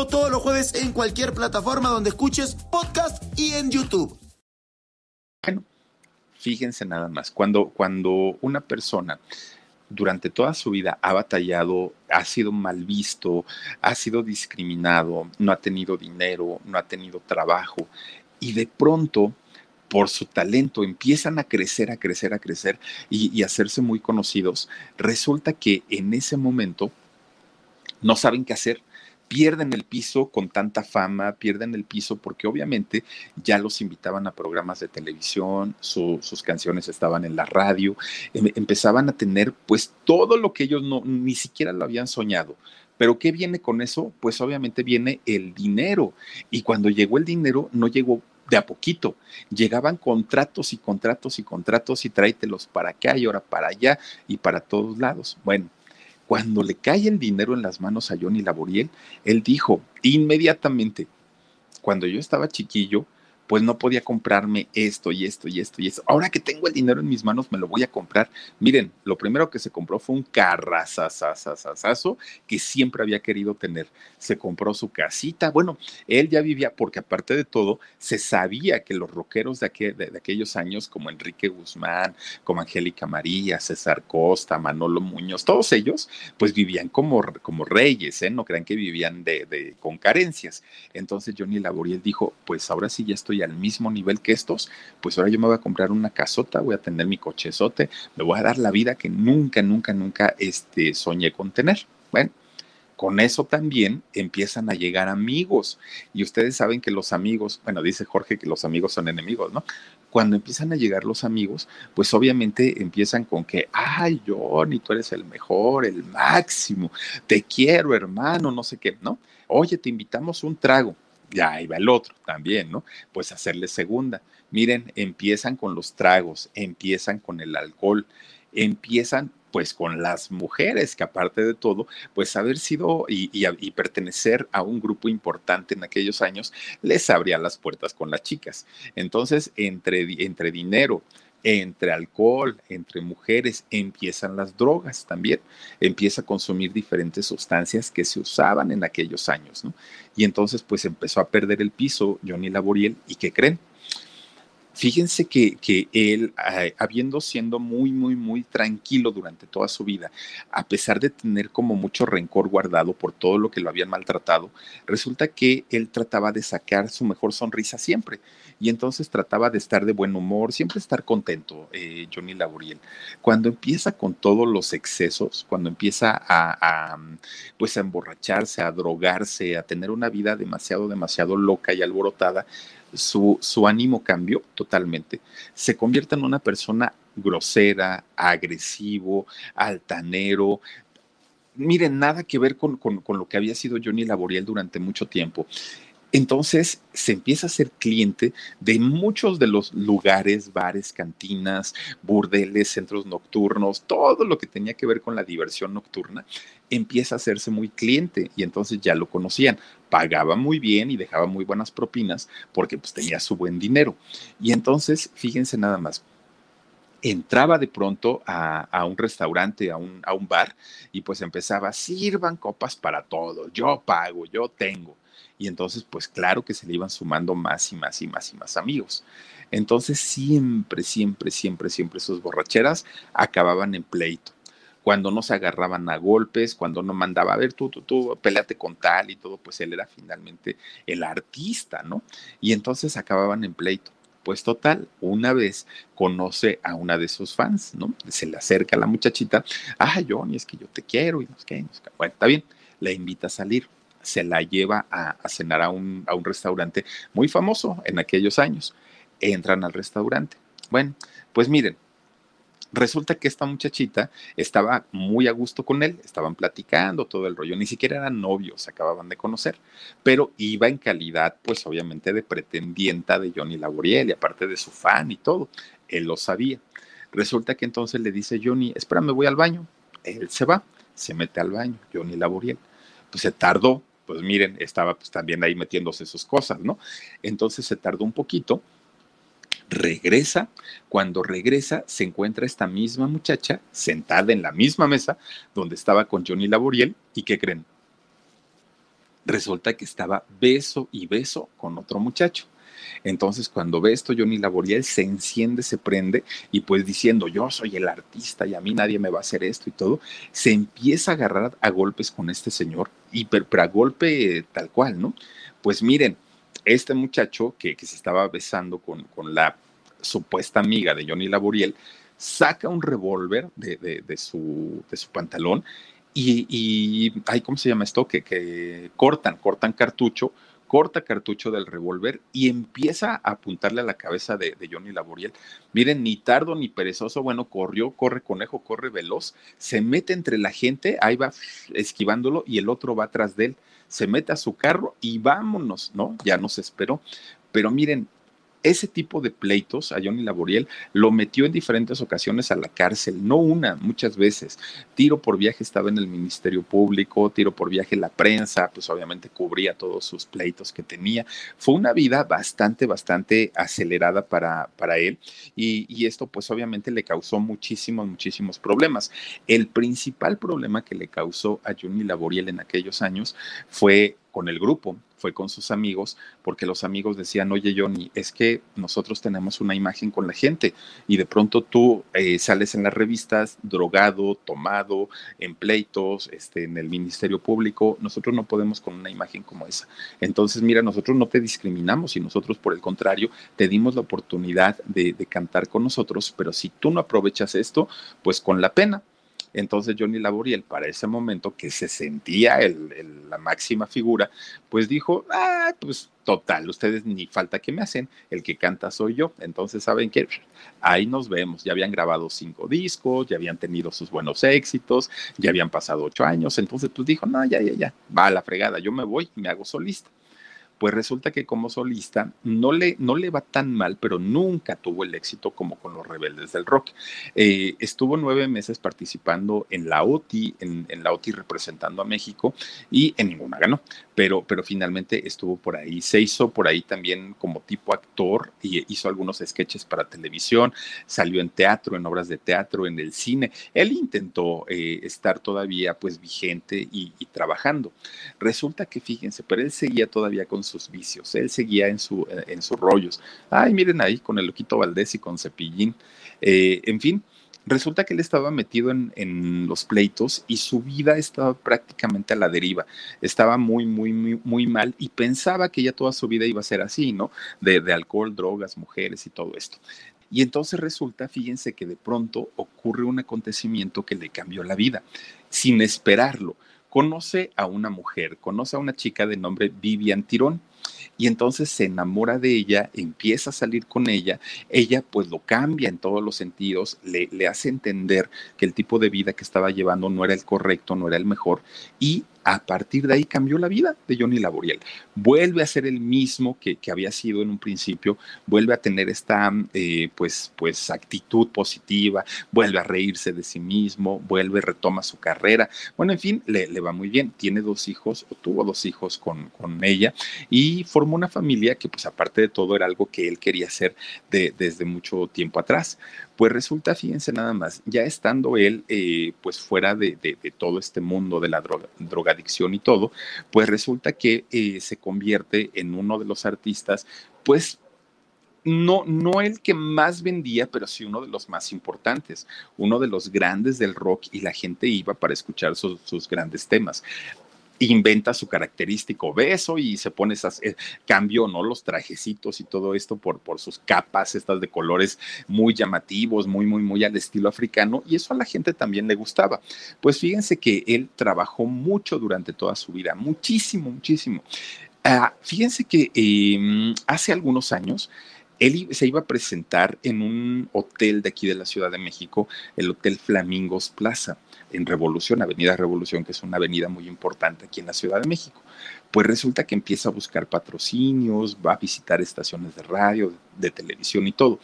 todos los jueves en cualquier plataforma donde escuches podcast y en YouTube. Bueno, fíjense nada más, cuando, cuando una persona durante toda su vida ha batallado, ha sido mal visto, ha sido discriminado, no ha tenido dinero, no ha tenido trabajo y de pronto por su talento empiezan a crecer, a crecer, a crecer y, y hacerse muy conocidos, resulta que en ese momento no saben qué hacer pierden el piso con tanta fama, pierden el piso porque obviamente ya los invitaban a programas de televisión, su, sus canciones estaban en la radio, em, empezaban a tener pues todo lo que ellos no, ni siquiera lo habían soñado. Pero ¿qué viene con eso? Pues obviamente viene el dinero. Y cuando llegó el dinero, no llegó de a poquito. Llegaban contratos y contratos y contratos y tráetelos para acá y ahora para allá y para todos lados. Bueno, cuando le cae el dinero en las manos a Johnny Laboriel, él dijo inmediatamente, cuando yo estaba chiquillo, pues no podía comprarme esto y esto y esto y esto. Ahora que tengo el dinero en mis manos, me lo voy a comprar. Miren, lo primero que se compró fue un carrazazazazazo que siempre había querido tener. Se compró su casita. Bueno, él ya vivía, porque aparte de todo, se sabía que los rockeros de, de, de aquellos años, como Enrique Guzmán, como Angélica María, César Costa, Manolo Muñoz, todos ellos, pues vivían como, como reyes, ¿eh? No crean que vivían de, de, con carencias. Entonces Johnny Laboriel dijo, pues ahora sí ya estoy al mismo nivel que estos, pues ahora yo me voy a comprar una casota, voy a tener mi cochezote, me voy a dar la vida que nunca, nunca, nunca este, soñé con tener. Bueno, con eso también empiezan a llegar amigos. Y ustedes saben que los amigos, bueno, dice Jorge que los amigos son enemigos, ¿no? cuando empiezan a llegar los amigos, pues obviamente empiezan con que, ay, Johnny, tú eres el mejor, el máximo, te quiero, hermano, no sé qué, ¿no? Oye, te invitamos un trago. Ya ahí va el otro también, ¿no? Pues hacerle segunda. Miren, empiezan con los tragos, empiezan con el alcohol, empiezan pues con las mujeres, que aparte de todo, pues haber sido y, pertenecer a un grupo importante en aquellos años les abría las puertas con las chicas. Entonces, entre, entre dinero, entre alcohol, entre mujeres, empiezan las drogas también. Empieza a consumir diferentes sustancias que se usaban en aquellos años, ¿no? Y entonces, pues empezó a perder el piso Johnny Laboriel. ¿Y qué creen? Fíjense que, que él, eh, habiendo siendo muy, muy, muy tranquilo durante toda su vida, a pesar de tener como mucho rencor guardado por todo lo que lo habían maltratado, resulta que él trataba de sacar su mejor sonrisa siempre. Y entonces trataba de estar de buen humor, siempre estar contento, eh, Johnny Laboriel. Cuando empieza con todos los excesos, cuando empieza a, a, pues a emborracharse, a drogarse, a tener una vida demasiado, demasiado loca y alborotada, su, su ánimo cambió totalmente. Se convierte en una persona grosera, agresivo, altanero, miren, nada que ver con, con, con, lo que había sido Johnny Laboriel durante mucho tiempo. Entonces se empieza a ser cliente de muchos de los lugares, bares, cantinas, burdeles, centros nocturnos, todo lo que tenía que ver con la diversión nocturna, empieza a hacerse muy cliente y entonces ya lo conocían. Pagaba muy bien y dejaba muy buenas propinas porque pues tenía su buen dinero. Y entonces, fíjense nada más, entraba de pronto a, un restaurante, a un, a un, bar, y pues empezaba, sirvan copas para todo, yo pago, yo tengo y entonces pues claro que se le iban sumando más y más y más y más amigos. Entonces siempre, siempre, siempre, siempre sus borracheras acababan en pleito. Cuando no se agarraban a golpes, cuando no mandaba, a ver, tú, tú, tú, peleate con tal y todo, pues él era finalmente el artista, ¿no? Y entonces acababan en pleito. Pues total, una vez conoce a una de sus fans, ¿no? Se le acerca a la muchachita, ah, Johnny, es que yo te quiero y no sé qué. Bueno, está bien, la invita a salir se la lleva a, cenar a un, a un restaurante muy famoso en aquellos años. Entran al restaurante. Bueno, pues miren, Resulta que esta muchachita estaba muy a gusto con él, estaban platicando todo el rollo, ni siquiera eran novios, acababan de conocer, pero iba en calidad, pues obviamente, de pretendienta de Johnny Laboriel y aparte de su fan y todo. Él lo sabía. Resulta que entonces le dice Johnny, espérame, voy al baño. Él se va, se mete al baño, Johnny Laboriel. Pues se tardó, pues miren, estaba pues también ahí metiéndose sus cosas, ¿no? Entonces se tardó un poquito, regresa, cuando regresa se encuentra esta misma muchacha sentada en la misma mesa donde estaba con Johnny Laboriel y ¿qué creen? Resulta que estaba beso y beso con otro muchacho. Entonces, cuando ve esto, Johnny Laboriel se enciende, se prende y pues diciendo, yo soy el artista y a mí nadie me va a hacer esto y todo, se empieza a agarrar a golpes con este señor y pero, a golpe tal cual, ¿no? Pues miren, este muchacho que, que se estaba besando con, con, la supuesta amiga de Johnny Laboriel, saca un revólver de, de, su, de su pantalón y, y, ay, ¿cómo se llama esto? Que, que cortan, cortan cartucho corta cartucho del revólver y empieza a apuntarle a la cabeza de, Johnny Laboriel. Miren, ni tardo ni perezoso, bueno, corrió, corre conejo, corre veloz, se mete entre la gente, ahí va esquivándolo y el otro va atrás de él, se mete a su carro y vámonos, ¿no? Ya nos esperó. Pero miren, ese tipo de pleitos a Johnny Laboriel lo metió en diferentes ocasiones a la cárcel, no una, muchas veces. Tiro por viaje estaba en el Ministerio Público, tiro por viaje la prensa, pues obviamente cubría todos sus pleitos que tenía. Fue una vida bastante, bastante acelerada para, para él y, y esto pues obviamente le causó muchísimos, muchísimos problemas. El principal problema que le causó a Johnny Laboriel en aquellos años fue con el grupo, fue con sus amigos, porque los amigos decían, oye Johnny, es que nosotros tenemos una imagen con la gente y de pronto tú eh, sales en las revistas drogado, tomado, en pleitos, este, en el Ministerio Público, nosotros no podemos con una imagen como esa. Entonces, mira, nosotros no te discriminamos y nosotros, por el contrario, te dimos la oportunidad de, de cantar con nosotros, pero si tú no aprovechas esto, pues con la pena Entonces Johnny Laboriel, para ese momento que se sentía la máxima figura, pues dijo, ah, pues total, ustedes ni falta que me hacen, el que canta soy yo. Entonces, ¿saben qué? Ahí nos vemos. Ya habían grabado cinco discos, ya habían tenido sus buenos éxitos, ya habían pasado ocho años. Entonces, pues dijo, no, ya, ya, ya, va a la fregada, yo me voy y me hago solista pues resulta que como solista no le, no le va tan mal, pero nunca tuvo el éxito como con los rebeldes del rock. Eh, estuvo nueve meses participando en la OTI, en, la OTI representando a México y en ninguna ganó, pero, pero finalmente estuvo por ahí. Se hizo por ahí también como tipo actor y hizo algunos sketches para televisión, salió en teatro, en obras de teatro, en el cine. Él intentó eh, estar todavía pues vigente y, y trabajando. Resulta que fíjense, pero él seguía todavía con sus vicios. Él seguía en, su, en sus rollos. Ay, miren ahí con el loquito Valdés y con Cepillín. Eh, en fin, resulta que él estaba metido en, en, los pleitos y su vida estaba prácticamente a la deriva. Estaba muy, muy, muy, muy mal y pensaba que ya toda su vida iba a ser así, ¿no? De, de alcohol, drogas, mujeres y todo esto. Y entonces resulta, fíjense que de pronto ocurre un acontecimiento que le cambió la vida, sin esperarlo conoce a una mujer, conoce a una chica de nombre Vivian Tirón y entonces se enamora de ella, empieza a salir con ella, ella pues lo cambia en todos los sentidos, le, le, hace entender que el tipo de vida que estaba llevando no era el correcto, no era el mejor y a partir de ahí cambió la vida de Johnny Laboriel. Vuelve a ser el mismo que, había sido en un principio, vuelve a tener esta eh, pues, pues actitud positiva, vuelve a reírse de sí mismo, vuelve, retoma su carrera. Bueno, en fin, le, va muy bien. Tiene dos hijos, o tuvo dos hijos con, con, ella, y formó una familia que pues aparte de todo era algo que él quería hacer de, desde mucho tiempo atrás. Pues resulta, fíjense nada más, ya estando él eh, pues fuera de, todo este mundo de la droga, drogadicción y todo, pues resulta que eh, se convierte en uno de los artistas pues no, no el que más vendía, pero sí uno de los más importantes, uno de los grandes del rock y la gente iba para escuchar sus grandes temas inventa su característico beso y se pone esas, eh, cambio, ¿no? Los trajecitos y todo esto por, por sus capas, estas de colores muy llamativos, muy, muy, muy al estilo africano, y eso a la gente también le gustaba. Pues fíjense que él trabajó mucho durante toda su vida, muchísimo, muchísimo. Ah, fíjense que em, hace algunos años, él se iba a presentar en un hotel de aquí de la Ciudad de México, el Hotel Flamingos Plaza en Revolución, Avenida Revolución, que es una avenida muy importante aquí en la Ciudad de México. Pues resulta que empieza a buscar patrocinios, va a visitar estaciones de radio, de televisión y todo.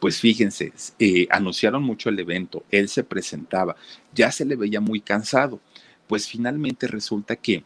Pues fíjense, eh, anunciaron mucho el evento, él se presentaba, ya se le veía muy cansado. Pues finalmente resulta que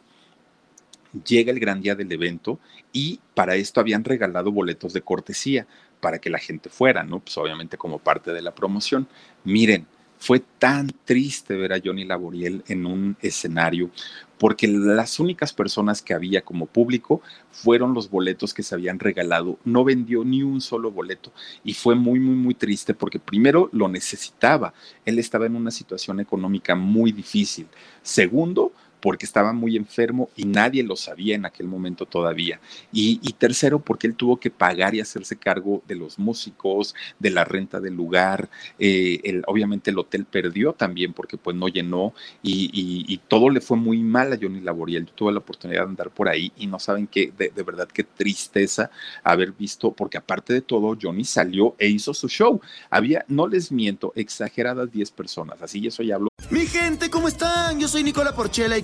llega el gran día del evento y para esto habían regalado boletos de cortesía para que la gente fuera, ¿no? Pues obviamente como parte de la promoción. Miren, fue tan triste ver a Johnny Laboriel en un escenario porque las únicas personas que había como público fueron los boletos que se habían regalado. No vendió ni un solo boleto y fue muy, muy, muy triste porque primero lo necesitaba. Él estaba en una situación económica muy difícil. Segundo, porque estaba muy enfermo y nadie lo sabía en aquel momento todavía. Y, tercero, porque él tuvo que pagar y hacerse cargo de los músicos, de la renta del lugar. Eh, obviamente el hotel perdió también porque pues no llenó y, todo le fue muy mal a Johnny Laboriel. Yo tuve la oportunidad de andar por ahí y no saben qué, de, de verdad qué tristeza haber visto, porque aparte de todo, Johnny salió e hizo su show. Había, no les miento, exageradas 10 personas. Así eso ya hablo. Mi gente, ¿cómo están? Yo soy Nicola Porchela y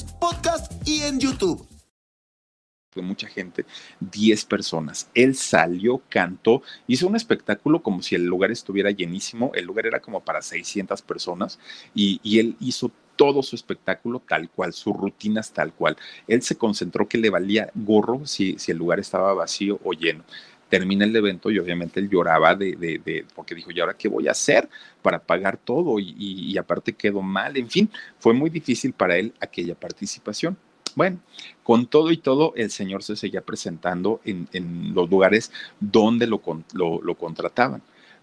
podcast y en YouTube. Mucha gente, 10 personas. Él salió, cantó, hizo un espectáculo como si el lugar estuviera llenísimo. El lugar era como para 600 personas y, él hizo todo su espectáculo tal cual, sus rutinas tal cual. Él se concentró que le valía gorro si el lugar estaba vacío o lleno termina el evento y obviamente él lloraba de, de, porque dijo, ¿y ahora qué voy a hacer para pagar todo? Y, y, aparte quedó mal, en fin, fue muy difícil para él aquella participación. Bueno, con todo y todo, el señor se seguía presentando en, en los lugares donde lo, lo, lo contrataban.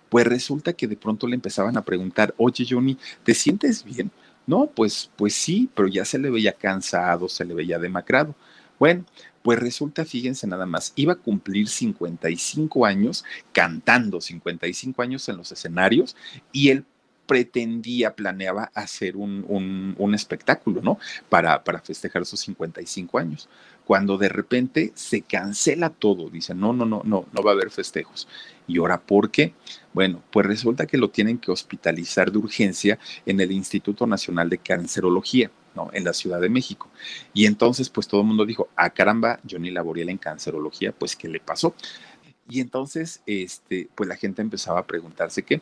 Pues resulta que de pronto le empezaban a preguntar, oye Johnny, ¿te sientes bien? No, pues, pues sí, pero ya se le veía cansado, se le veía demacrado. Bueno, pues resulta, fíjense nada más, iba a cumplir 55 años cantando, 55 años en los escenarios, y él pretendía, planeaba hacer un, un, espectáculo, ¿no? Para, para festejar sus 55 años. Cuando de repente se cancela todo, dice, no, no, no, no, no va a haber festejos. ¿Y ahora por qué? Bueno, pues resulta que lo tienen que hospitalizar de urgencia en el Instituto Nacional de Cancerología, En la Ciudad de México. Y entonces, pues todo el mundo dijo, ah, caramba, Johnny Laboriel en cancerología, pues, ¿qué le pasó? Y entonces, este, pues la gente empezaba a preguntarse qué.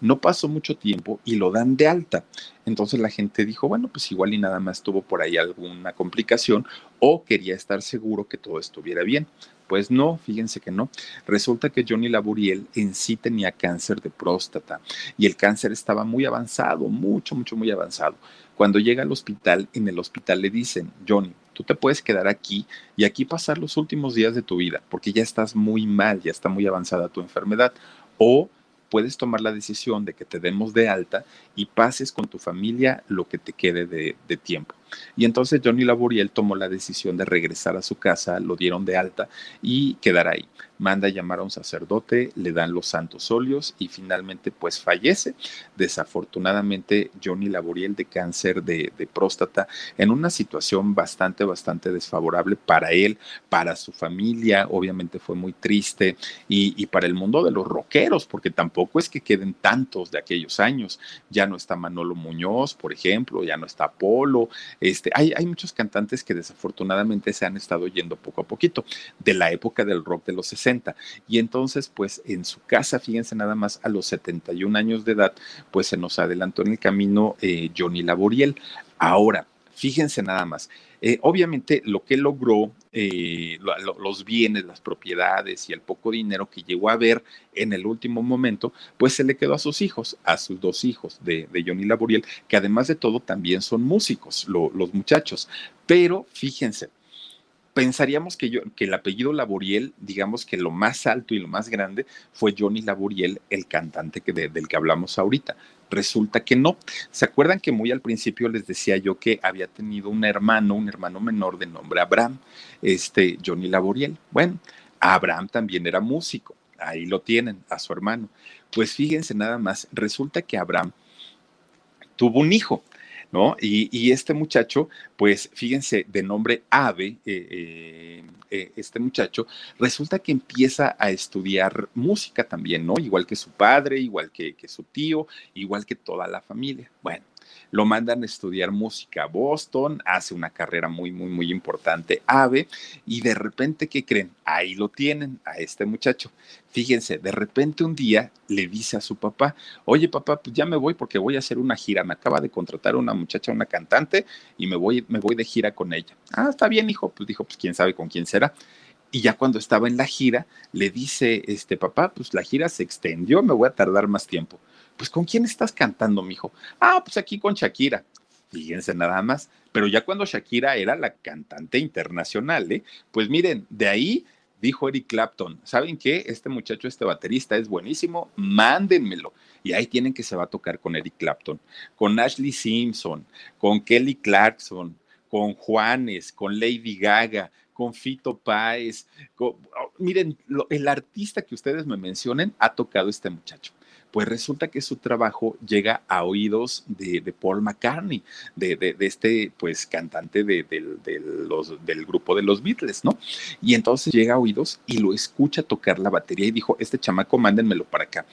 No pasó mucho tiempo y lo dan de alta. Entonces la gente dijo, bueno, pues igual y nada más tuvo por ahí alguna complicación o quería estar seguro que todo estuviera bien. Pues no, fíjense que no. Resulta que Johnny Laburiel en sí tenía cáncer de próstata y el cáncer estaba muy avanzado, mucho, mucho, muy avanzado. Cuando llega al hospital, en el hospital le dicen, Johnny, tú te puedes quedar aquí y aquí pasar los últimos días de tu vida, porque ya estás muy mal, ya está muy avanzada tu enfermedad. O puedes tomar la decisión de que te demos de alta y pases con tu familia lo que te quede de, tiempo. Y entonces Johnny Laboriel tomó la decisión de regresar a su casa, lo dieron de alta y quedar ahí manda a llamar a un sacerdote, le dan los santos óleos y finalmente pues fallece. Desafortunadamente Johnny Laboriel de cáncer de, próstata en una situación bastante, bastante desfavorable para él, para su familia, obviamente fue muy triste y, para el mundo de los rockeros, porque tampoco es que queden tantos de aquellos años. Ya no está Manolo Muñoz, por ejemplo, ya no está Polo, este, hay, hay muchos cantantes que desafortunadamente se han estado yendo poco a poquito de la época del rock de los 60 y entonces, pues en su casa, fíjense nada más, a los 71 años de edad, pues se nos adelantó en el camino eh, Johnny Laboriel. Ahora, fíjense nada más. Eh, obviamente lo que logró, eh, los bienes, las propiedades y el poco dinero que llegó a ver en el último momento, pues se le quedó a sus hijos, a sus dos hijos de, Johnny Laboriel, que además de todo también son músicos, los muchachos. Pero fíjense, pensaríamos que, yo, que el apellido Laboriel, digamos que lo más alto y lo más grande fue Johnny Laboriel, el cantante que del que hablamos ahorita. Resulta que no. ¿Se acuerdan que muy al principio les decía yo que había tenido un hermano, un hermano menor de nombre Abraham, este Johnny Laboriel? Bueno, Abraham también era músico. Ahí lo tienen, a su hermano. Pues fíjense nada más, resulta que Abraham tuvo un hijo ¿no? Y, este muchacho, pues fíjense, de nombre Ave, eh, eh, eh, este muchacho, resulta que empieza a estudiar música también, ¿no? Igual que su padre, igual que, que su tío, igual que toda la familia. Bueno, lo mandan a estudiar música a Boston, hace una carrera muy, muy, muy importante, AVE, y de repente, ¿qué creen? Ahí lo tienen, a este muchacho. Fíjense, de repente un día le dice a su papá, oye papá, pues ya me voy porque voy a hacer una gira, me acaba de contratar una muchacha, una cantante, y me voy, me voy de gira con ella. Ah, está bien, hijo, pues dijo, pues quién sabe con quién será. Y ya cuando estaba en la gira, le dice, este papá, pues la gira se extendió, me voy a tardar más tiempo pues ¿con quién estás cantando, mijo? Ah, pues aquí con Shakira. Fíjense nada más. Pero ya cuando Shakira era la cantante internacional, ¿eh? Pues miren, de ahí dijo Eric Clapton, ¿saben qué? Este muchacho, este baterista es buenísimo, mándenmelo. Y ahí tienen que se va a tocar con Eric Clapton, con Ashley Simpson, con Kelly Clarkson, con Juanes, con Lady Gaga, con Fito Páez. Oh, miren, el artista que ustedes me mencionen ha tocado este muchacho pues resulta que su trabajo llega a oídos de, Paul McCartney, de, este pues cantante de, del grupo de los Beatles, ¿no? Y entonces llega a oídos y lo escucha tocar la batería y dijo, este chamaco, mándenmelo para acá,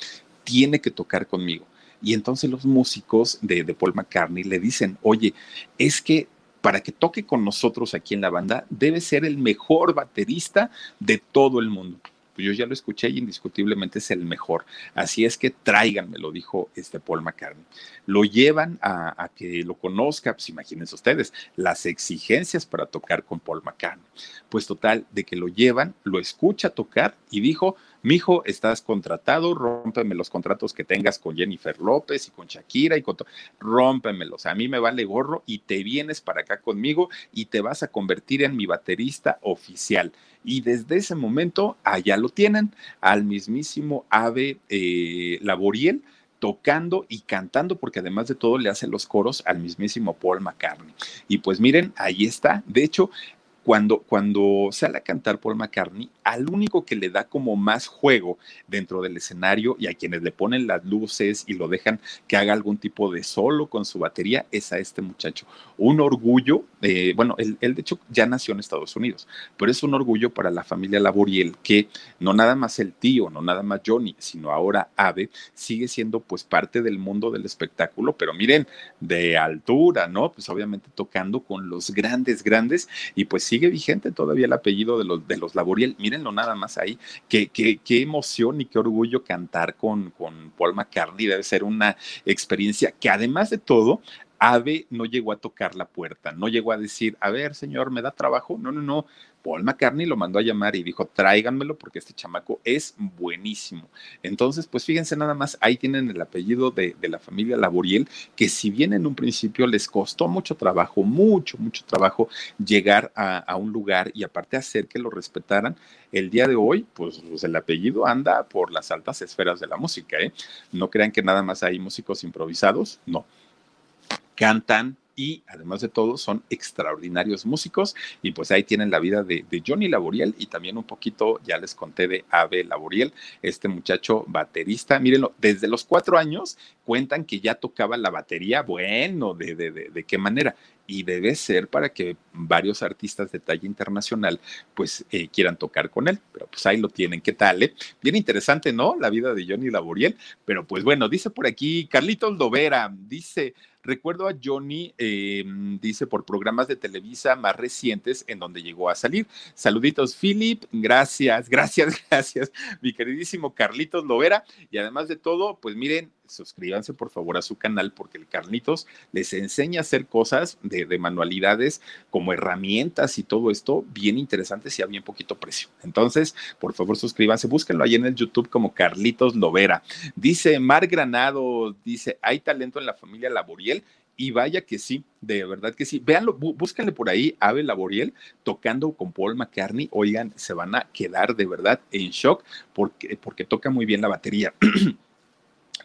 tiene que tocar conmigo. Y entonces los músicos de, de Paul McCartney le dicen, oye, es que para que toque con nosotros aquí en la banda, debe ser el mejor baterista de todo el mundo pues yo ya lo escuché y indiscutiblemente es el mejor. Así es que tráiganme, lo dijo este Paul McCartney. Lo llevan a, que lo conozca, pues imagínense ustedes, las exigencias para tocar con Paul McCartney. Pues total, de que lo llevan, lo escucha tocar y dijo, mijo, estás contratado, rómpeme los contratos que tengas con Jennifer López y con Shakira y con rómpemelos. A mí me vale gorro y te vienes para acá conmigo y te vas a convertir en mi baterista oficial. Y desde ese momento, allá lo tienen, al mismísimo Ave eh, Laboriel tocando y cantando, porque además de todo le hace los coros al mismísimo Paul McCartney. Y pues miren, ahí está. De hecho, cuando, cuando sale a cantar Paul McCartney, al único que le da como más juego dentro del escenario y a quienes le ponen las luces y lo dejan que haga algún tipo de solo con su batería es a este muchacho. Un orgullo, eh, bueno, él, de hecho ya nació en Estados Unidos, pero es un orgullo para la familia Laboriel que no nada más el tío, no nada más Johnny, sino ahora Ave, sigue siendo pues parte del mundo del espectáculo, pero miren, de altura, ¿no? Pues obviamente tocando con los grandes, grandes y pues sí sigue vigente todavía el apellido de los, de los Laboriel. Mírenlo nada más ahí. Qué, qué, qué emoción y qué orgullo cantar con, con Paul McCartney. Debe ser una experiencia que además de todo Ave no llegó a tocar la puerta, no llegó a decir, a ver, señor, ¿me da trabajo? No, no, no. Paul McCartney lo mandó a llamar y dijo, tráiganmelo porque este chamaco es buenísimo. Entonces, pues fíjense nada más, ahí tienen el apellido de, la familia Laboriel, que si bien en un principio les costó mucho trabajo, mucho, mucho trabajo llegar a, un lugar y aparte hacer que lo respetaran, el día de hoy, pues, pues, el apellido anda por las altas esferas de la música, ¿eh? No crean que nada más hay músicos improvisados, no cantan y además de todo son extraordinarios músicos. Y pues ahí tienen la vida de, Johnny Laboriel. Y también un poquito ya les conté de Ave Laboriel, este muchacho baterista, mírenlo, desde los cuatro años cuentan que ya tocaba la batería, bueno, de, de, de, qué manera y debe ser para que varios artistas de talla internacional pues eh, quieran tocar con él, pero pues ahí lo tienen, ¿qué tal? Eh? Bien interesante, ¿no? La vida de Johnny Laboriel, pero pues bueno, dice por aquí Carlitos Lovera, dice, Recuerdo a Johnny, em, dice, por programas de Televisa más recientes en donde llegó a salir. Saluditos, Philip. Gracias, <laughs> gracias, gracias, mi queridísimo Carlitos Lovera. Y además de todo, pues miren, suscríbanse por favor a su canal porque el Carlitos les enseña a hacer cosas de, manualidades como herramientas y todo esto bien interesantes y a bien poquito precio. Entonces, por favor, suscríbanse, búsquenlo ahí en el YouTube como Carlitos Lovera. Dice Mar Granado, dice, hay talento en la familia Laboriel y vaya que sí, de verdad que sí. Véanlo, búsquenle por ahí, Ave Laboriel tocando con Paul McCartney. Oigan, se van a quedar de verdad en shock porque, porque toca muy bien la batería. <clears throat>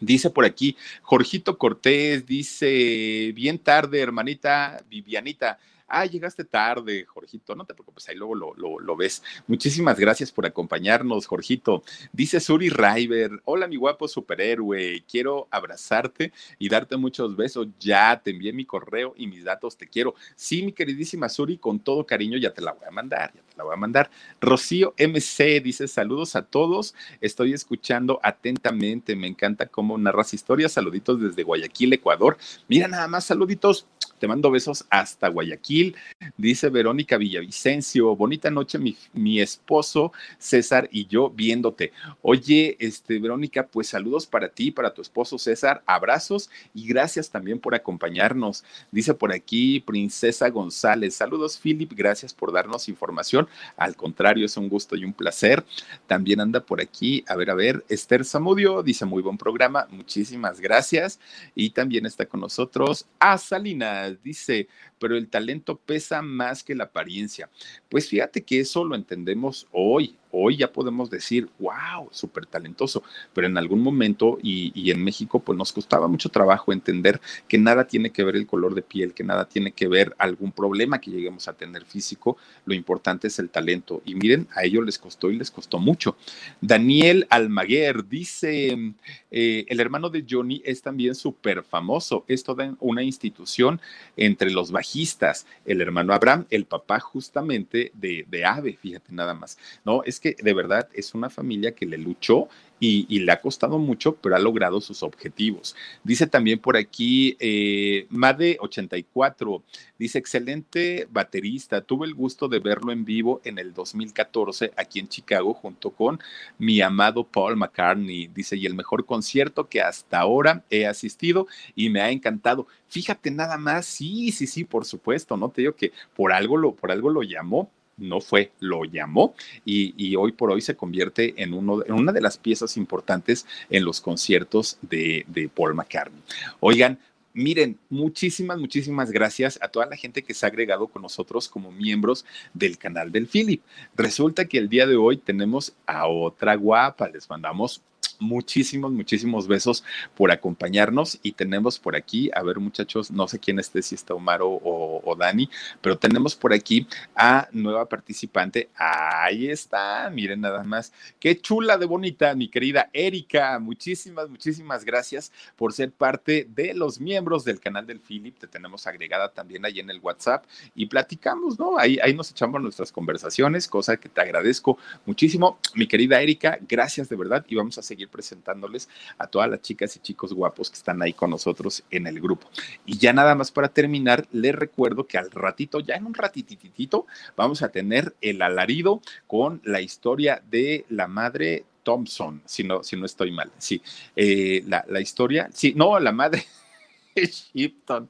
Dice por aquí, Jorgito Cortés, dice, bien tarde, hermanita Vivianita ah, llegaste tarde, Jorgito, no te preocupes, ahí luego lo, ves. Muchísimas gracias por acompañarnos, Jorgito. Dice Suri River, hola mi guapo superhéroe, quiero abrazarte y darte muchos besos. Ya te envié mi correo y mis datos, te quiero. Sí, mi queridísima Suri, con todo cariño ya te la voy a mandar, la voy a mandar. Rocío MC dice saludos a todos, estoy escuchando atentamente, me encanta cómo narras historias, saluditos desde Guayaquil, Ecuador. Mira nada más, saluditos te mando besos hasta Guayaquil. Dice Verónica Villavicencio, bonita noche, mi, esposo César y yo viéndote. Oye, este, Verónica, pues saludos para ti, para tu esposo César, abrazos y gracias también por acompañarnos. Dice por aquí Princesa González, saludos Philip, gracias por darnos información. Al contrario, es un gusto y un placer. También anda por aquí, a ver, a ver, Esther Zamudio, dice muy buen programa, muchísimas gracias. Y también está con nosotros a Salinas dice, pero el talento pesa más que la apariencia. Pues fíjate que eso lo entendemos hoy. Hoy ya podemos decir, wow, súper talentoso, pero en algún momento y, en México pues nos costaba mucho trabajo entender que nada tiene que ver el color de piel, que nada tiene que ver algún problema que lleguemos a tener físico, lo importante es el talento. Y miren, a ellos les costó y les costó mucho. Daniel Almaguer dice, eh, el hermano de Johnny es también súper famoso, es toda una institución entre los bajistas, el hermano Abraham, el papá justamente de, de Ave, fíjate nada más, ¿no? Es que de verdad es una familia que le luchó y, le ha costado mucho, pero ha logrado sus objetivos. Dice también por aquí eh, Made84, dice, excelente baterista, tuve el gusto de verlo en vivo en el 2014 aquí en Chicago junto con mi amado Paul McCartney, dice, y el mejor concierto que hasta ahora he asistido y me ha encantado. Fíjate nada más, sí, sí, sí, por supuesto, ¿no? Te digo que por algo lo, por algo lo llamó no fue, lo llamó y, hoy por hoy se convierte en, uno, una de las piezas importantes en los conciertos de, de Paul McCartney. Oigan, Miren, muchísimas, muchísimas gracias a toda la gente que se ha agregado con nosotros como miembros del canal del Philip. Resulta que el día de hoy tenemos a otra guapa. Les mandamos muchísimos, muchísimos besos por acompañarnos y tenemos por aquí, a ver muchachos, no sé quién esté, si está Omar o, Dani, pero tenemos por aquí a nueva participante. Ahí está, miren nada más, qué chula de bonita, mi querida Erika. Muchísimas, muchísimas gracias por ser parte de los miembros del canal del Philip. Te tenemos agregada también ahí en el WhatsApp y platicamos, ¿no? Ahí, ahí nos echamos nuestras conversaciones, cosa que te agradezco muchísimo. Mi querida Erika, gracias de verdad y vamos a seguir presentándoles a todas las chicas y chicos guapos que están ahí con nosotros en el grupo. Y ya nada más para terminar, les recuerdo que al ratito, ya en un ratititito, vamos a tener el alarido con la historia de la madre Thompson, si no, si no estoy mal. Sí, eh, la, la historia, sí, no, la madre <laughs> Shipton.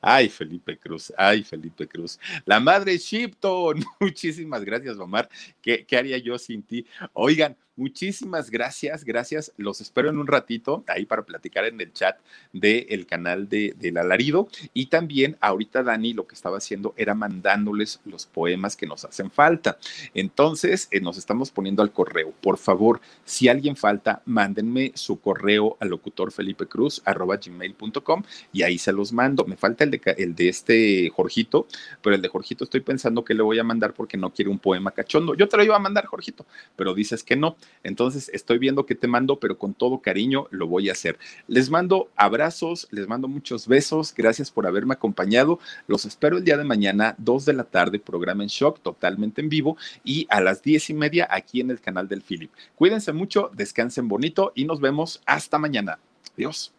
Ay, Felipe Cruz, ay, Felipe Cruz. La madre Shipton. <laughs> Muchísimas gracias, Omar. ¿Qué, ¿Qué, haría yo sin ti? Oigan, Muchísimas gracias, gracias. Los espero en un ratito ahí para platicar en el chat del canal de, del alarido. Y también ahorita Dani lo que estaba haciendo era mandándoles los poemas que nos hacen falta. Entonces eh, nos estamos poniendo al correo. Por favor, si alguien falta, mándenme su correo al locutor Felipe Cruz arroba gmail.com y ahí se los mando. Me falta el de, el de este Jorgito, pero el de Jorgito estoy pensando que le voy a mandar porque no quiere un poema cachondo. Yo te lo iba a mandar, Jorgito, pero dices que no. Entonces, estoy viendo que te mando, pero con todo cariño lo voy a hacer. Les mando abrazos, les mando muchos besos. Gracias por haberme acompañado. Los espero el día de mañana, 2 de la tarde, programa en shock, totalmente en vivo, y a las diez y media aquí en el canal del Philip. Cuídense mucho, descansen bonito y nos vemos hasta mañana. Adiós.